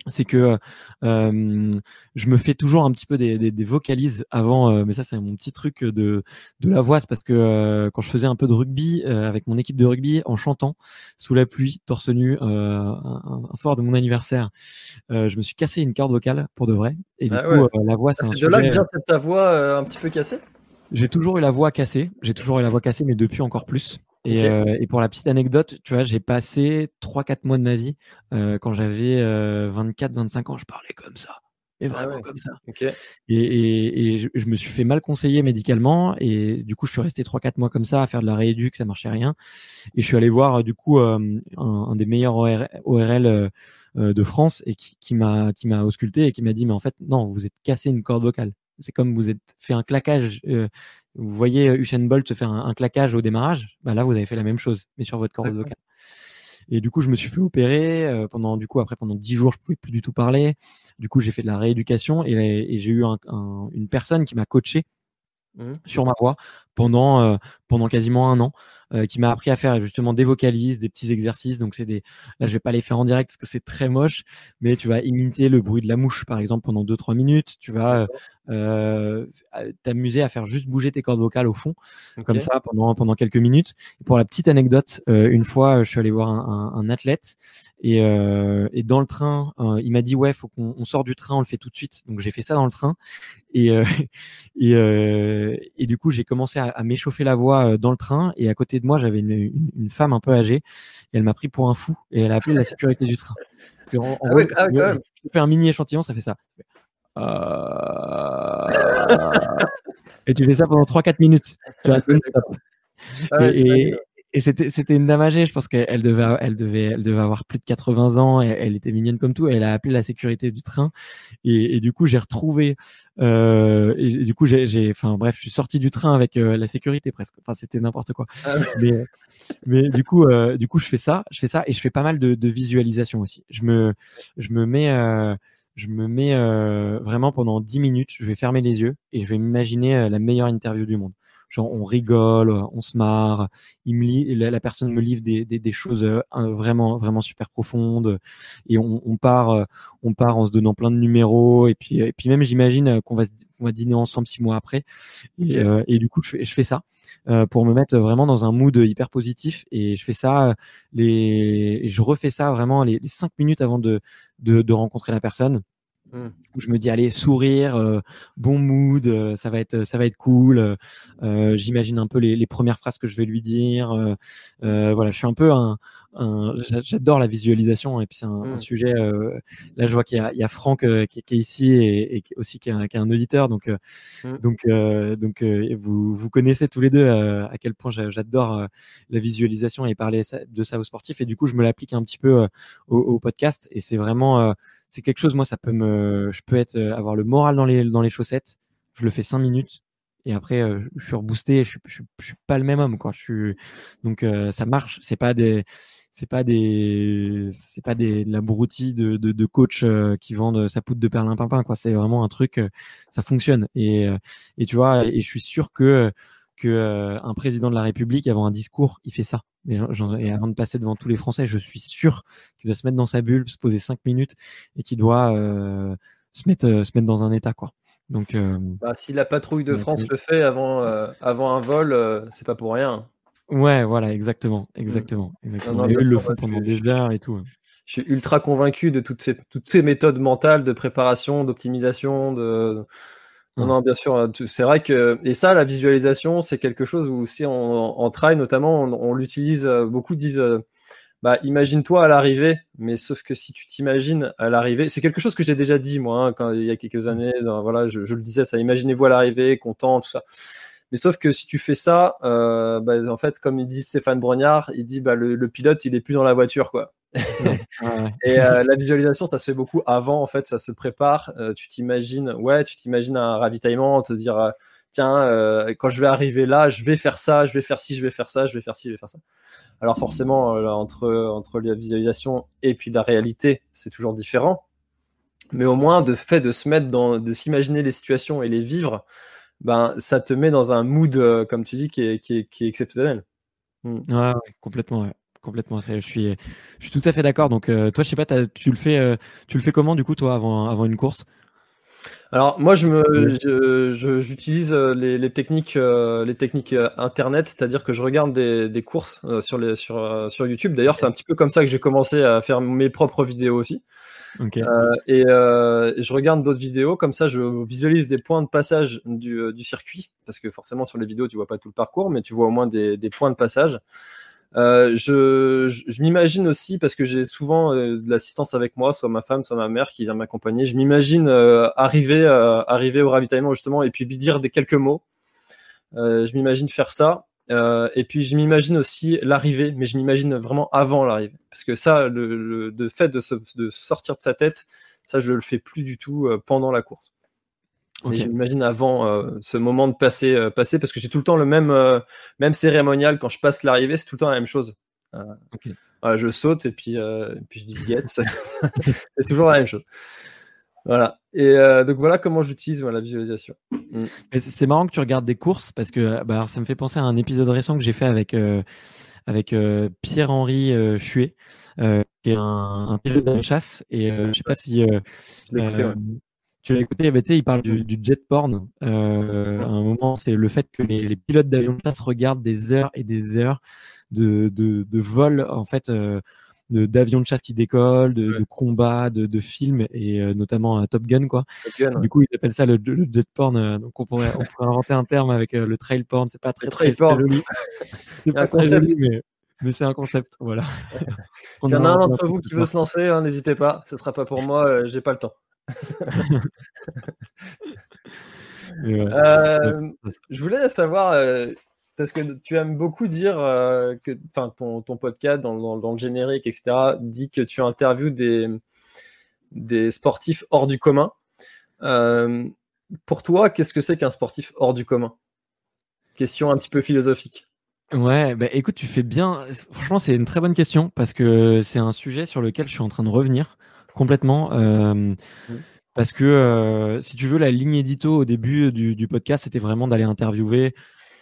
c'est que euh, je me fais toujours un petit peu des, des, des vocalises avant, euh, mais ça c'est mon petit truc de, de la voix, c'est parce que euh, quand je faisais un peu de rugby euh, avec mon équipe de rugby en chantant sous la pluie, torse nu, un, un, soir de mon anniversaire, je me suis cassé une corde vocale pour de vrai, et du ah coup la voix c'est de là que vient ta voix un petit peu cassée? J'ai toujours eu la voix cassée, j'ai toujours eu la voix cassée, mais depuis encore plus. Et, euh, et, pour la petite anecdote, tu vois, j'ai passé 3-4 mois de ma vie, euh, quand j'avais 24-25 euh, ans, je parlais comme ça. Et ah vraiment comme ça. Et, et, et je, me suis fait mal conseiller médicalement. Et du coup, je suis resté 3-4 mois comme ça à faire de la rééduque, ça marchait rien. Et je suis allé voir, du coup, un, un, des meilleurs ORL, de France et qui, qui m'a ausculté et qui m'a dit, mais en fait, non, vous êtes cassé une corde vocale. C'est comme vous êtes fait un claquage vous voyez euh, Usain Bolt se faire un, claquage au démarrage, bah là vous avez fait la même chose, mais sur votre corde vocale. Et du coup, je me suis fait opérer euh, pendant, du coup, après pendant dix jours, je pouvais plus du tout parler. Du coup, j'ai fait de la rééducation et, et j'ai eu un, une personne qui m'a coaché mmh. sur ma voix pendant euh, pendant quasiment un an qui m'a appris à faire justement des vocalises, des petits exercices. Donc c'est des, là je vais pas les faire en direct parce que c'est très moche, mais tu vas imiter le bruit de la mouche par exemple pendant 2-3 minutes. Tu vas euh, t'amuser à faire juste bouger tes cordes vocales au fond, comme ça pendant pendant quelques minutes. Et pour la petite anecdote, euh, une fois, je suis allé voir un, un, un athlète et, euh, et, dans le train, euh, il m'a dit ouais, faut qu'on sort du train, on le fait tout de suite. Donc j'ai fait ça dans le train et euh, et, et, du coup j'ai commencé à, à m'échauffer la voix dans le train et à côté de moi j'avais une, une, une, femme un peu âgée et elle m'a pris pour un fou et elle a appelé la sécurité du train. Parce que en, en ah ah je fais un mini échantillon, ça fait ça. Euh, et tu fais ça pendant 3-4 minutes. Tu ah et, et c'était c'était une dame je pense qu'elle devait elle devait elle devait avoir plus de 80 ans et elle était mignonne comme tout. Et elle a appelé la sécurité du train. Et, et du coup j'ai retrouvé euh, et, du coup j'ai enfin bref je suis sorti du train avec euh, la sécurité presque. Enfin c'était n'importe quoi. Ah mais mais du coup euh, du coup je fais ça je fais ça et je fais pas mal de, de visualisation aussi. Je me je me mets euh, je me mets euh, vraiment pendant 10 minutes, je vais fermer les yeux et je vais m'imaginer la meilleure interview du monde. Genre on rigole, on se marre, il me la, la, personne me livre des, des, des, choses euh, vraiment vraiment super profondes. Et on, on, part on part en se donnant plein de numéros. Et puis et puis même j'imagine qu'on va on va dîner ensemble six mois après. Et, et du coup je fais, je fais ça pour me mettre vraiment dans un mood hyper positif. Et je fais ça les je refais ça vraiment les, les cinq minutes avant de de, de rencontrer la personne. Mmh. Où je me dis allez sourire, euh, bon mood, euh, ça va être ça va être cool. Euh, J'imagine un peu les, les, premières phrases que je vais lui dire. voilà, je suis un peu un, j'adore la visualisation et puis c'est un, un, mmh. sujet. Euh, là, je vois qu'il y, y, a Franck euh, qui, qui, est ici et, et aussi qui est, un, qui est un auditeur. Donc, euh, mmh. donc, donc, vous vous connaissez tous les deux à quel point j'adore la visualisation et parler de ça aux sportifs. Et du coup, je me l'applique un petit peu au, au, podcast et c'est vraiment c'est quelque chose. Moi, ça peut me, je peux être avoir le moral dans les dans les chaussettes. Je le fais cinq minutes et après je suis reboosté je, je, je, suis pas le même homme quoi je suis donc ça marche c'est pas des c'est pas des c'est pas des de l'abruti de, de, de coach euh, qui vendent sa poudre de perlimpinpin quoi. C'est vraiment un truc euh, ça fonctionne. Et euh, et tu vois et je suis sûr que que un président de la République avant un discours il fait ça. Et, et, avant de passer devant tous les Français je suis sûr qu'il doit se mettre dans sa bulle se poser cinq minutes et qu'il doit se mettre se mettre dans un état quoi. Donc bah, si la patrouille de France le fait avant avant un vol c'est pas pour rien Ouais, voilà, exactement, mmh. exactement, exactement. ils le font pendant des heures et tout. Je suis ultra convaincu de toutes ces, toutes ces méthodes mentales de préparation, d'optimisation, de. Non, mmh. non, bien sûr, c'est vrai que et ça, la visualisation, c'est quelque chose où aussi en, en trail notamment, on, l'utilise. Euh, beaucoup disent, euh, bah, imagine-toi à l'arrivée, mais sauf que si tu t'imagines à l'arrivée, c'est quelque chose que j'ai déjà dit moi, hein, quand il y a quelques années. voilà, je, je, le disais, ça. Imaginez-vous à l'arrivée, content, tout ça. Mais sauf que si tu fais ça, euh, bah, en fait, comme il dit Stéphane Brognard, il dit bah, le, pilote, il est plus dans la voiture, quoi. et euh, la visualisation, ça se fait beaucoup avant, en fait, ça se prépare. Euh, tu t'imagines, ouais, tu t'imagines un ravitaillement, te dire, tiens, quand je vais arriver là, je vais faire ça, je vais faire ci, je vais faire ça, je vais faire ci, je vais faire ça. Alors forcément, entre entre la visualisation et puis la réalité, c'est toujours différent. Mais au moins, de fait de se mettre dans, de s'imaginer les situations et les vivre, ben, ça te met dans un mood, euh, comme tu dis, qui est, qui est, qui est exceptionnel. Mm. Ouais, complètement. Ouais. Complètement, je suis, je suis tout à fait d'accord. Donc, euh, toi, je sais pas, tu le fais, euh, tu le fais comment du coup, toi, avant, avant une course? Alors moi je me j'utilise les, les, techniques les techniques internet, c'est-à-dire que je regarde des, des courses sur les sur sur YouTube. D'ailleurs, c'est un petit peu comme ça que j'ai commencé à faire mes propres vidéos aussi. Euh, et, euh, je regarde d'autres vidéos, comme ça je visualise des points de passage du, euh, du, circuit, parce que forcément sur les vidéos tu vois pas tout le parcours, mais tu vois au moins des, points de passage. Je, m'imagine aussi, parce que j'ai souvent de l'assistance avec moi, soit ma femme, soit ma mère qui vient m'accompagner, je m'imagine arriver, arriver au ravitaillement justement et puis lui dire des quelques mots. je m'imagine faire ça euh, et puis je m'imagine aussi l'arrivée, mais je m'imagine vraiment avant l'arrivée, parce que ça, le, le de fait de, se, de, sortir de sa tête, ça je le fais plus du tout euh, pendant la course. Okay. je m'imagine avant euh, ce moment de passer, passer, parce que j'ai tout le temps le même, même cérémonial quand je passe l'arrivée, c'est tout le temps la même chose. Okay. je saute et puis, et puis je dis yes, c'est toujours la même chose. Voilà. Et euh, donc voilà comment j'utilise la visualisation. Mm. C'est marrant que tu regardes des courses parce que bah, ça me fait penser à un épisode récent que j'ai fait avec, euh, avec euh, Pierre-Henri Chuet, qui est un, pilote de chasse. Et je sais pas si tu l'as écouté, bah, il parle du, jet porn. à un moment, c'est le fait que les, pilotes d'avion de chasse regardent des heures et des heures de, de, de vol en fait d'avions de, chasse qui décollent, de, de combats, de, de, films et euh, notamment à Top Gun quoi. Du coup, ils appellent ça le, jet porn. Euh, donc on pourrait, on pourrait inventer un terme avec euh, le trail porn. C'est pas très très, très joli. C'est pas très joli, mais, mais c'est un concept. Voilà. S'il y en a un d'entre vous qui veut se lancer, hein, n'hésitez pas. Ce sera pas pour moi. J'ai pas le temps. je voulais savoir, parce que tu aimes beaucoup dire euh, que ton, ton podcast dans, dans, le générique, etc., dit que tu interviews des, des sportifs hors du commun. Euh, pour toi, qu'est-ce que c'est qu'un sportif hors du commun? Question un petit peu philosophique. Ouais, bah écoute, tu fais bien. Franchement, c'est une très bonne question parce que c'est un sujet sur lequel je suis en train de revenir complètement. Euh. Parce que si tu veux, la ligne édito au début du, du podcast, c'était vraiment d'aller interviewer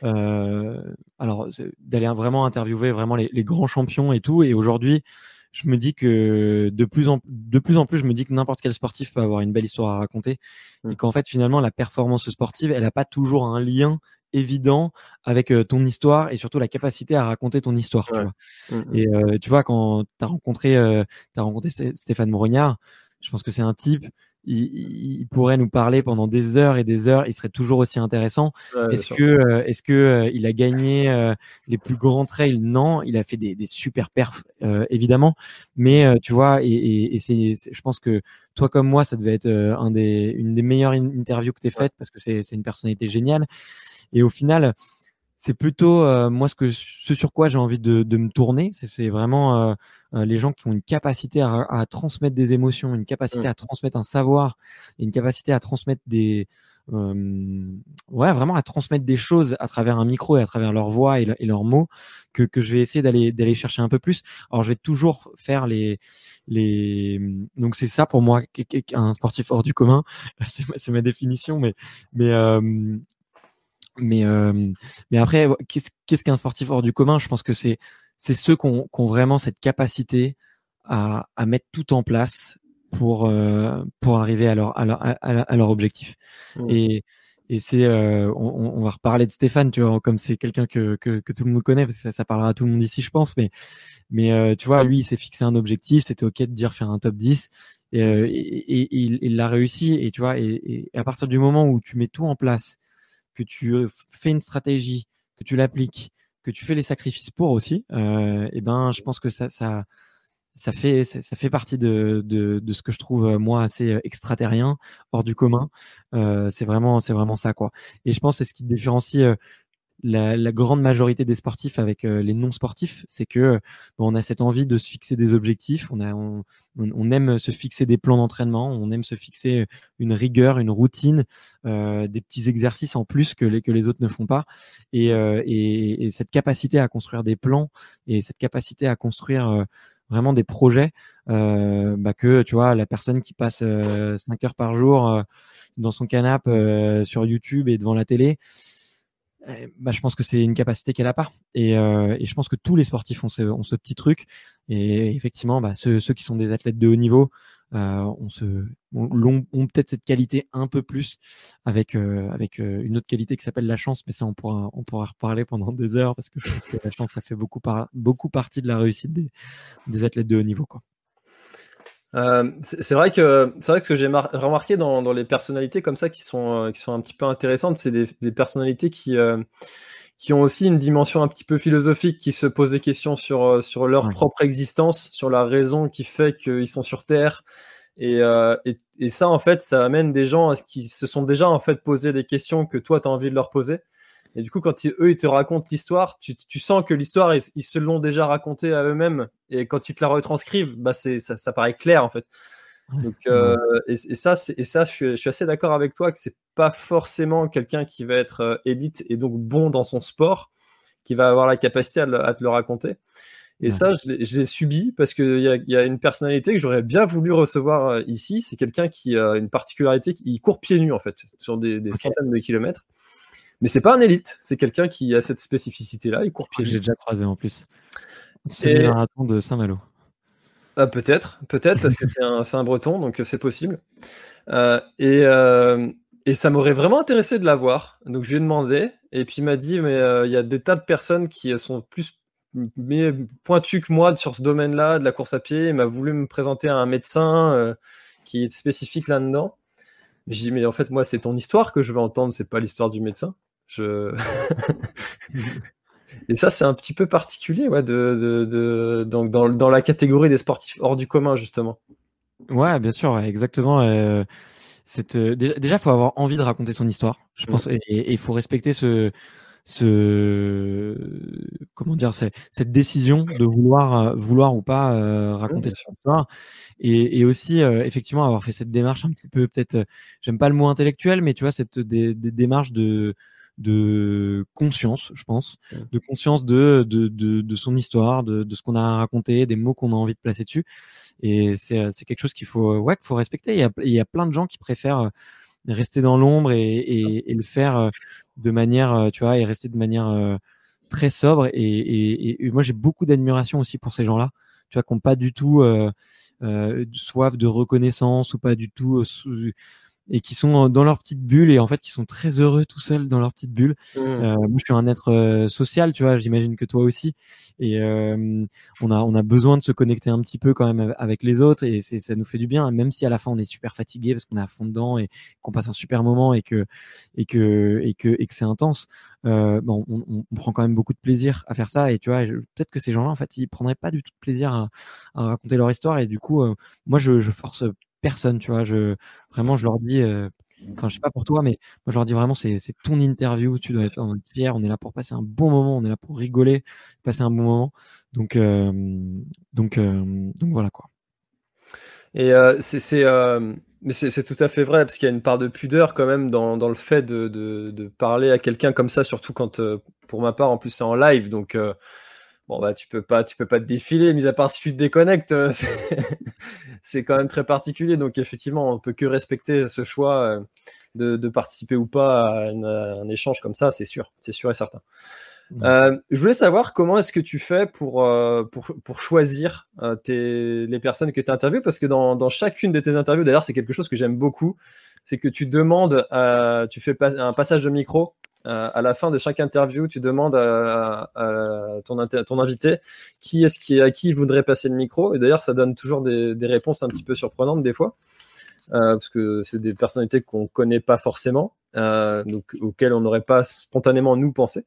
alors, d'aller vraiment interviewer vraiment les, grands champions et tout. Et aujourd'hui, je me dis que de plus en, de plus, en plus, je me dis que n'importe quel sportif peut avoir une belle histoire à raconter. Mmh. Et qu'en fait, finalement, la performance sportive, elle n'a pas toujours un lien évident avec euh, ton histoire et surtout la capacité à raconter ton histoire. Tu vois? Mmh, mmh. Et euh, tu vois, quand tu as rencontré, as rencontré Stéphane Brognard, je pense que c'est un type il, pourrait nous parler pendant des heures et des heures. Il serait toujours aussi intéressant. est-ce que, euh, est-ce que euh, il a gagné euh, les plus grands trails? Non, il a fait des, des super perfs évidemment. Mais tu vois, et, et, c'est, je pense que toi comme moi, ça devait être un des, une des meilleures interviews que tu faites parce que c'est, c'est une personnalité géniale. Et au final, c'est plutôt moi ce que ce sur quoi j'ai envie de, de me tourner. C'est, vraiment euh, les gens qui ont une capacité à, transmettre des émotions, une capacité mmh. à transmettre un savoir, une capacité à transmettre des, euh, ouais, vraiment à transmettre des choses à travers un micro et à travers leur voix et, leurs mots que, que je vais essayer d'aller d'aller chercher un peu plus. Alors je vais toujours faire les les donc c'est ça pour moi un sportif hors du commun. C'est ma définition, mais mais euh, mais mais après qu'est-ce qu'un sportif hors du commun? Je pense que c'est c'est ceux qui ont, vraiment cette capacité à, mettre tout en place pour, euh, pour arriver à leur, à leur, objectif. Mmh. Et, et c'est, euh, on, va reparler de Stéphane, tu vois, comme c'est quelqu'un que, que, tout le monde connaît, parce que ça, parlera à tout le monde ici, je pense. Mais, mais euh, tu vois, lui, il s'est fixé un objectif, c'était OK de dire faire un top 10. Et, et, il l'a réussi. Et tu vois, et, à partir du moment où tu mets tout en place, que tu fais une stratégie, que tu l'appliques, que tu fais les sacrifices pour aussi, euh, et ben je pense que ça, ça, ça fait, ça, fait partie de, de, de, ce que je trouve euh, moi assez euh, extraterrien, hors du commun. Euh, c'est vraiment, c'est vraiment ça quoi. Et je pense que c'est ce qui différencie la, grande majorité des sportifs avec euh, les non sportifs, c'est que on a cette envie de se fixer des objectifs, on, a, on, aime se fixer des plans d'entraînement, on aime se fixer une rigueur, une routine, euh, des petits exercices en plus que les, que les autres ne font pas, et, euh, et, cette capacité à construire des plans et cette capacité à construire vraiment des projets, bah que tu vois la personne qui passe 5 heures par jour dans son canapé sur YouTube et devant la télé, bah, je pense que c'est une capacité qu'elle a pas. Et, euh, et, je pense que tous les sportifs ont ce, ont ce petit truc. Et effectivement, bah, ceux, qui sont des athlètes de haut niveau euh, ont, peut-être cette qualité un peu plus avec, euh, une autre qualité qui s'appelle la chance. Mais ça, on pourra, on pourra reparler pendant des heures parce que je pense que la chance, ça fait beaucoup, par, beaucoup partie de la réussite des, athlètes de haut niveau. Euh, c'est vrai que c'est vrai que ce que j'ai remarqué dans, dans, les personnalités comme ça qui sont euh, qui sont un petit peu intéressantes, c'est des, des, personnalités qui euh, qui ont aussi une dimension un petit peu philosophique, qui se posent des questions sur sur leur propre existence, sur la raison qui fait qu'ils sont sur Terre. Et, et, et, ça, en fait, ça amène des gens qui se sont déjà en fait posé des questions que toi, tu as envie de leur poser. Et du coup, quand eux, ils te racontent l'histoire, tu, tu, sens que l'histoire, ils, se l'ont déjà racontée à eux-mêmes. Et quand ils te la retranscrivent, bah c'est, ça, ça, paraît clair, en fait. Donc, euh, et, et, ça, et ça je, suis, je suis assez d'accord avec toi que c'est pas forcément quelqu'un qui va être euh, élite et donc bon dans son sport qui va avoir la capacité à, te le raconter. Et ça, je l'ai subi parce qu'il y a, y a une personnalité que j'aurais bien voulu recevoir euh, ici. C'est quelqu'un qui a une particularité, il court pieds nus en fait, sur des, centaines de kilomètres. Mais c'est pas un élite, c'est quelqu'un qui a cette spécificité-là, il court pieds nus. J'ai déjà croisé en plus. C'est le marathon de Saint-Malo. Ah, peut-être, peut-être, parce que c'est un, breton, donc c'est possible. Euh, et, euh, et, ça m'aurait vraiment intéressé de l'avoir. Donc je lui ai demandé, et puis il m'a dit, mais il y a des tas de personnes qui sont plus mais pointu que moi sur ce domaine-là de la course à pied. Il m'a voulu me présenter à un médecin euh, qui est spécifique là-dedans. J'ai dit, mais en fait, moi, c'est ton histoire que je veux entendre, c'est pas l'histoire du médecin. Je... Et ça, c'est un petit peu particulier, ouais, de, de, donc dans, dans, la catégorie des sportifs hors du commun, justement. Ouais, bien sûr, exactement. Euh, cette, euh, déjà, il faut avoir envie de raconter son histoire, je pense, et il faut respecter ce, ce comment dire cette décision de vouloir euh, vouloir ou pas euh, raconter son histoire et, et aussi euh, effectivement avoir fait cette démarche un petit peu peut-être j'aime pas le mot intellectuel mais tu vois cette des, démarche de de conscience, je pense, de conscience de, de, de, de son histoire, de, de ce qu'on a raconté, des mots qu'on a envie de placer dessus. Et c'est quelque chose qu'il faut, ouais, qu'il faut respecter. Il y, a, il y a plein de gens qui préfèrent rester dans l'ombre et, et, et, le faire euh, de manière, euh, tu vois, et rester de manière euh, très sobre. Et, et moi, j'ai beaucoup d'admiration aussi pour ces gens-là, tu vois, qui n'ont pas du tout euh, soif de reconnaissance ou pas du tout et qui sont dans leur petite bulle et en fait qui sont très heureux tout seuls dans leur petite bulle. Mmh. Euh, moi, je suis un être euh, social, tu vois. J'imagine que toi aussi. Et euh, on a on a besoin de se connecter un petit peu quand même avec les autres et c'est ça nous fait du bien, même si à la fin on est super fatigué parce qu'on est à fond dedans et qu'on passe un super moment et que et que et que et que c'est intense. Euh, bon, on, on, prend quand même beaucoup de plaisir à faire ça et tu vois peut-être que ces gens-là en fait ils prendraient pas du tout de plaisir à, à raconter leur histoire et du coup moi je, je force personne, tu vois. Je, vraiment, je leur dis, euh, enfin, je sais pas pour toi, mais moi, je leur dis vraiment, c'est ton interview, tu dois être fier, on est là pour passer un bon moment, on est là pour rigoler, passer un bon moment. Donc, euh, donc, euh, donc voilà quoi. Et c'est mais c'est tout à fait vrai, parce qu'il y a une part de pudeur quand même dans, dans le fait de, de, de parler à quelqu'un comme ça, surtout quand, pour ma part, en plus, c'est en live. Donc, bon bah tu peux pas tu peux pas te défiler mis à part si tu te déconnectes euh, c'est quand même très particulier donc effectivement on peut que respecter ce choix euh, de, de participer ou pas à, un échange comme ça c'est sûr c'est sûr et certain mmh. euh, je voulais savoir comment est-ce que tu fais pour, pour, pour choisir tes, les personnes que tu interviews parce que dans, dans chacune de tes interviews d'ailleurs c'est quelque chose que j'aime beaucoup c'est que tu demandes tu fais un passage de micro euh, à la fin de chaque interview, tu demandes à, ton, invité qui est-ce qui, à qui il voudrait passer le micro. Et d'ailleurs, ça donne toujours des, réponses un petit peu surprenantes des fois, euh, parce que c'est des personnalités qu'on connaît pas forcément, euh, donc auxquelles on n'aurait pas spontanément nous pensé.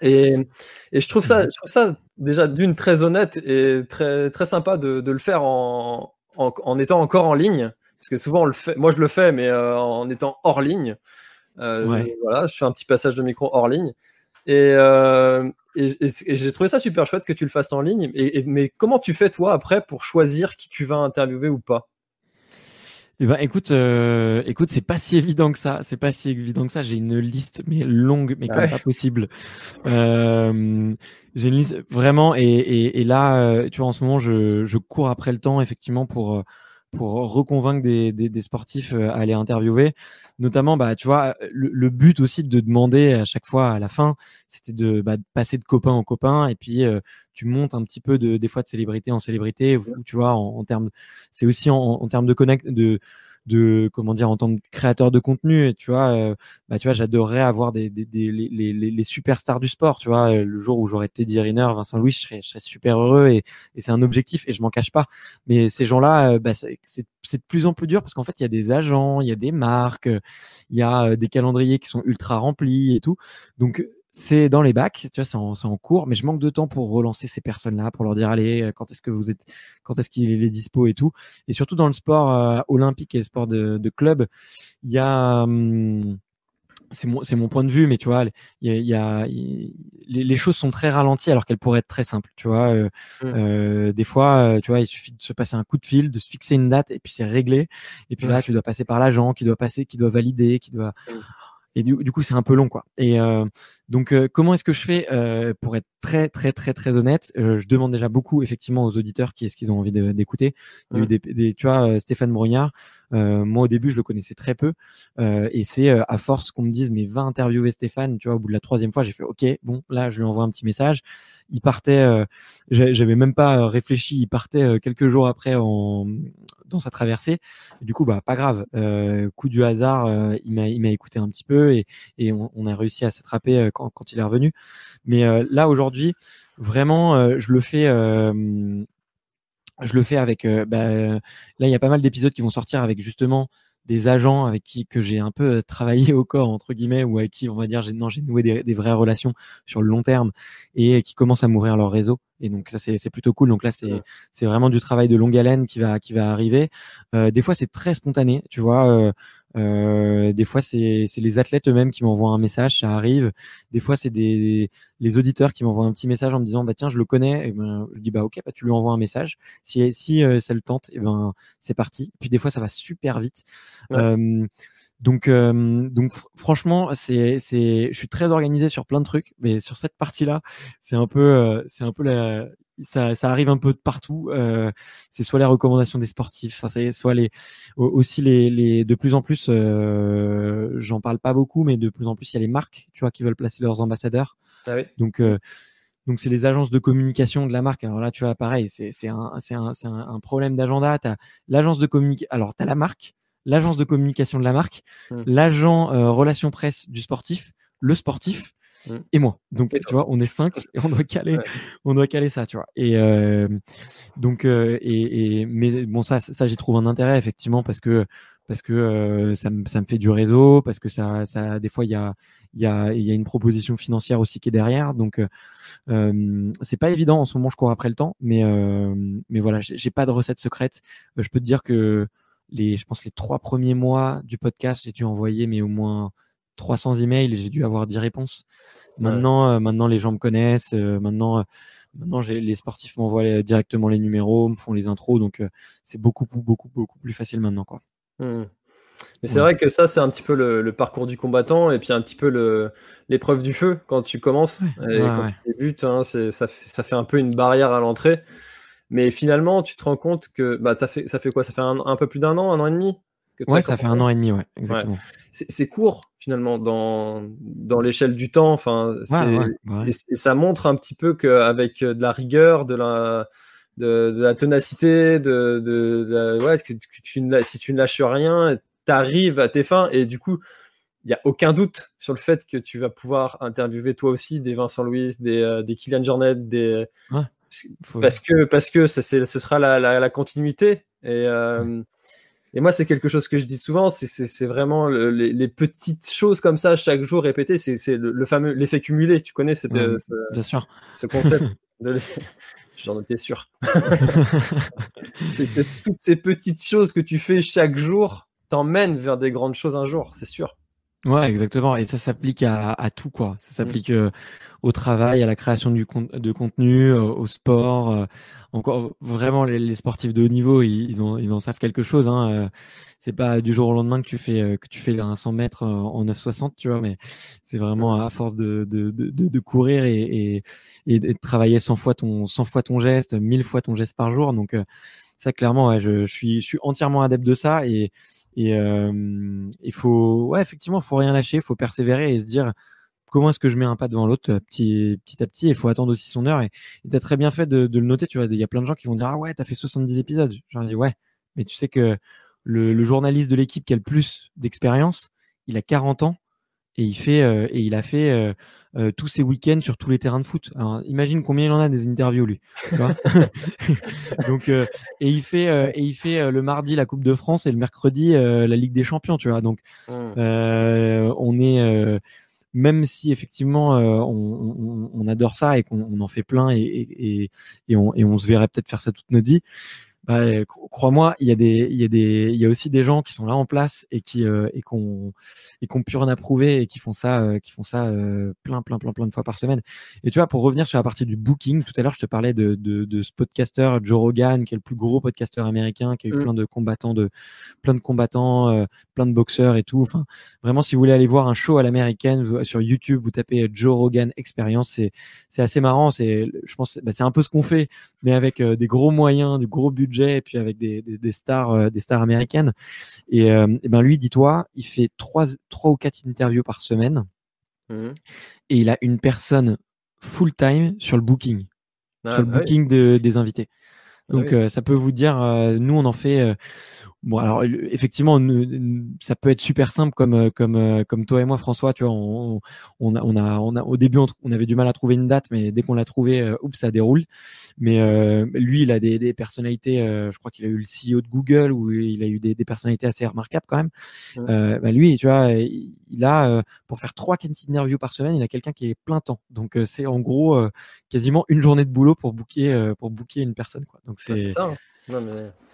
Et, je, trouve ça, je trouve ça déjà d'une très honnête et très, très sympa de, le faire en, en, étant encore en ligne. Parce que souvent, on le fait, moi je le fais, mais en étant hors ligne. Euh, je, voilà, je fais un petit passage de micro hors ligne. Et, euh, j'ai trouvé ça super chouette que tu le fasses en ligne. Et, mais comment tu fais toi après pour choisir qui tu vas interviewer ou pas? Eh ben, écoute, euh, écoute, c'est pas si évident que ça. C'est pas si évident que ça. J'ai une liste, mais longue, mais quand même pas possible. Euh, j'ai une liste vraiment, et, et, et là, tu vois, en ce moment, je, je cours après le temps, effectivement, pour pour reconvaincre des, des, des, sportifs euh, à aller interviewer. Notamment, bah, tu vois, le, but aussi de demander à chaque fois à la fin, c'était de, bah, passer de copain en copain et puis euh, tu montes un petit peu de, des fois de célébrité en célébrité. tu vois, en, en termes, c'est aussi en, en termes de connect, de de comment dire en tant que créateur de contenu tu vois euh, bah tu vois j'adorerais avoir des, des, des les, les, les, superstars du sport tu vois le jour où j'aurais Teddy Riner Vincent Louis je serais, je serais super heureux et, et c'est un objectif et je m'en cache pas. Mais ces gens là euh, bah, c'est c'est de plus en plus dur parce qu'en fait il y a des agents il y a des marques il y a euh, des calendriers qui sont ultra remplis et tout. Donc c'est dans les bacs, tu vois, c'est en, en, cours, mais je manque de temps pour relancer ces personnes-là, pour leur dire allez, euh, quand est-ce que vous êtes, quand est-ce qu'il est dispo et tout. Et surtout dans le sport euh, olympique et le sport de, de club, il y a, hum, c'est mon, c'est mon point de vue, mais tu vois, il y a, y a les, les, choses sont très ralenties alors qu'elles pourraient être très simples, tu vois. Euh, mmh. euh, des fois, tu vois, il suffit de se passer un coup de fil, de se fixer une date et puis c'est réglé. Et puis là, tu dois passer par l'agent, qui doit passer, qui doit valider, qui doit. Mmh et du, du coup, c'est un peu long, quoi. Et euh, donc, euh, comment est-ce que je fais euh, pour être très, très, très, très honnête Je demande déjà beaucoup, effectivement, aux auditeurs qui est-ce qu'ils ont envie d'écouter. Il y a eu des, des, tu vois, Stéphane Brognard. Moi, au début, je le connaissais très peu, et c'est à force qu'on me dise, mais va interviewer Stéphane. Tu vois, au bout de la troisième fois, j'ai fait, ok, bon, là, je lui envoie un petit message. Il partait, j'avais même pas réfléchi. Il partait quelques jours après en dans sa traversée. du coup, bah, pas grave. coup du hasard, il m'a, il m'a écouté un petit peu et, on, a réussi à s'attraper euh, quand, il est revenu. Mais euh, là aujourd'hui, vraiment, euh, je le fais je le fais avec bah, là il y a pas mal d'épisodes qui vont sortir avec justement des agents avec qui que j'ai un peu travaillé au corps entre guillemets ou avec qui on va dire j'ai non j'ai noué des, vraies relations sur le long terme et qui commencent à m'ouvrir leur réseau. Et donc ça c'est plutôt cool. Donc là c'est c'est vraiment du travail de longue haleine qui va qui va arriver. Des fois c'est très spontané tu vois euh, des fois, c'est les athlètes eux-mêmes qui m'envoient un message, ça arrive. Des fois, c'est des les auditeurs qui m'envoient un petit message en me disant bah tiens, je le connais. Et ben, je dis bah ok, bah tu lui envoies un message. Si si euh, ça le tente, et ben c'est parti. Puis des fois, ça va super vite. Euh, donc, euh, donc franchement, c'est, c'est, je suis très organisé sur plein de trucs, mais sur cette partie-là, c'est un peu, euh, c'est un peu la, ça, ça arrive un peu de partout. Euh, c'est soit les recommandations des sportifs, c'est soit les, aussi les, les, de plus en plus, euh, j'en parle pas beaucoup, mais de plus en plus, il y a les marques, tu vois, qui veulent placer leurs ambassadeurs. Ah oui. Donc donc c'est les agences de communication de la marque. Alors là, tu vois, pareil, c'est, c'est un, c'est un, c'est un, problème d'agenda. Tu as l'agence de communication. Alors tu as la marque l'agence de communication de la marque, mmh. l'agent euh, relation presse du sportif, le sportif mmh. et moi. Donc tu vois, on est cinq et on doit caler, on doit caler ça, tu vois. Et euh, donc euh, et, et, mais bon ça ça j'y trouve un intérêt effectivement parce que parce que ça, me, ça me fait du réseau, parce que ça ça des fois il y a y a, y a une proposition financière aussi qui est derrière. Donc, euh, c'est pas évident en ce moment. Je cours après le temps, mais mais voilà, j'ai pas de recette secrète. je peux te dire que les, je pense les trois premiers mois du podcast, j'ai dû envoyer mais au moins 300 emails et j'ai dû avoir 10 réponses. Maintenant, euh, maintenant les gens me connaissent. Euh, maintenant, euh, maintenant les sportifs m'envoient directement les numéros, me font les intros, donc c'est beaucoup, beaucoup, beaucoup plus facile maintenant, quoi. Mmh. Mais c'est vrai que ça, c'est un petit peu le, parcours du combattant et puis un petit peu l'épreuve du feu quand tu commences et quand tu débutes. Hein, ça, ça fait un peu une barrière à l'entrée. Mais finalement, tu te rends compte que bah, ça, fait, ça fait quoi? Ça fait un, peu plus d'un an, un an et demi Ouais, ça fait un an et demi, ouais, exactement. C'est court finalement dans, dans l'échelle du temps. Enfin, et, ça montre un petit peu qu'avec de la rigueur, de la, de, la ténacité, de, de, ouais, que, tu, si tu ne lâches rien, tu arrives à tes fins. Et du coup, il n'y a aucun doute sur le fait que tu vas pouvoir interviewer toi aussi des Vincent Louis, des, euh, des Kylian Jornet, des, parce que parce que ça, ce sera la, la, continuité. Et euh, et moi c'est quelque chose que je dis souvent c'est vraiment les, petites choses comme ça chaque jour répétées c'est le, fameux l'effet cumulé tu connais cette, euh, ce, bien sûr. ce concept j'en étais sûr. C'est que toutes ces petites choses que tu fais chaque jour t'emmènent vers des grandes choses un jour c'est sûr Ouais, exactement. Et ça s'applique à, à, tout, quoi. Ça s'applique euh, au travail, à la création du de contenu, euh, au sport. Euh, encore, vraiment, les, les, sportifs de haut niveau, ils, ils, en, ils en savent quelque chose. Hein. c'est pas du jour au lendemain que tu fais que tu fais un 100 mètres en 9,60, tu vois. Mais c'est vraiment à force de, de, de, de courir et, et, et, de travailler 100 fois ton 100 fois ton geste, 1000 fois ton geste par jour. Donc ça, clairement, ouais, je, je suis je suis entièrement adepte de ça et et euh, il faut, ouais, effectivement, faut rien lâcher, il faut persévérer et se dire comment est-ce que je mets un pas devant l'autre petit, petit à petit. Il faut attendre aussi son heure. Et tu as très bien fait de, le noter. Tu vois, il y a plein de gens qui vont dire Ah ouais, t'as fait 70 épisodes. J'en dis Ouais, mais tu sais que le, le journaliste de l'équipe qui a le plus d'expérience, il a 40 ans et il fait euh, et il a fait euh, euh, tous ses week-ends sur tous les terrains de foot. Alors, imagine combien il en a des interviews lui. Donc et il fait et il fait le mardi la Coupe de France et le mercredi la Ligue des Champions, tu vois. Donc mmh. on est même si effectivement on, adore ça et qu'on en fait plein et, et, et, on, et on se verrait peut-être faire ça toute notre vie, Crois-moi, il y a des, il y a des, il y a aussi des gens qui sont là en place et qui euh, et qu'on et qu'on pu rien approuver et qui font ça, euh, qui font ça euh, plein, plein, plein, plein de fois par semaine. Et tu vois, pour revenir sur la partie du booking, tout à l'heure, je te parlais de, de, de ce podcaster Joe Rogan, qui est le plus gros podcaster américain, qui a eu Mm. plein de combattants, de plein de combattants, euh, plein de boxeurs et tout. Enfin, vraiment, si vous voulez aller voir un show à l'américaine sur YouTube, vous tapez Joe Rogan Experience, c'est c'est assez marrant. C'est, je pense, bah, c'est un peu ce qu'on fait mais avec euh, des gros moyens, du gros budget, et puis avec des, des, des stars, euh, des stars américaines. Et, euh, et ben lui, dis-toi, il fait trois, trois ou quatre interviews par semaine, Mhm. et il a une personne full time sur le booking, Ah, sur le bah oui. booking de, des invités. Ah Donc oui. euh, ça peut vous dire, euh, nous on en fait. euh, bon alors le- effectivement, ça peut être super simple comme euh, comme euh, comme toi et moi, François. Tu vois, on, on a on a on a au début on, avait du mal à trouver une date, mais dès qu'on l'a trouvé, euh, oups, ça déroule. Mais euh, lui, il a des, des personnalités. euh, je crois qu'il a eu le CEO de Google ou il a eu des, des personnalités assez remarquables quand même. Ouais. Euh, bah, lui, tu vois, il, a euh, pour faire trois interviews par semaine, il a quelqu'un qui est plein temps. Donc euh, c'est en gros euh, quasiment une journée de boulot pour booker euh, pour booker une personne. Quoi. Donc Ah, c'est c'est ça.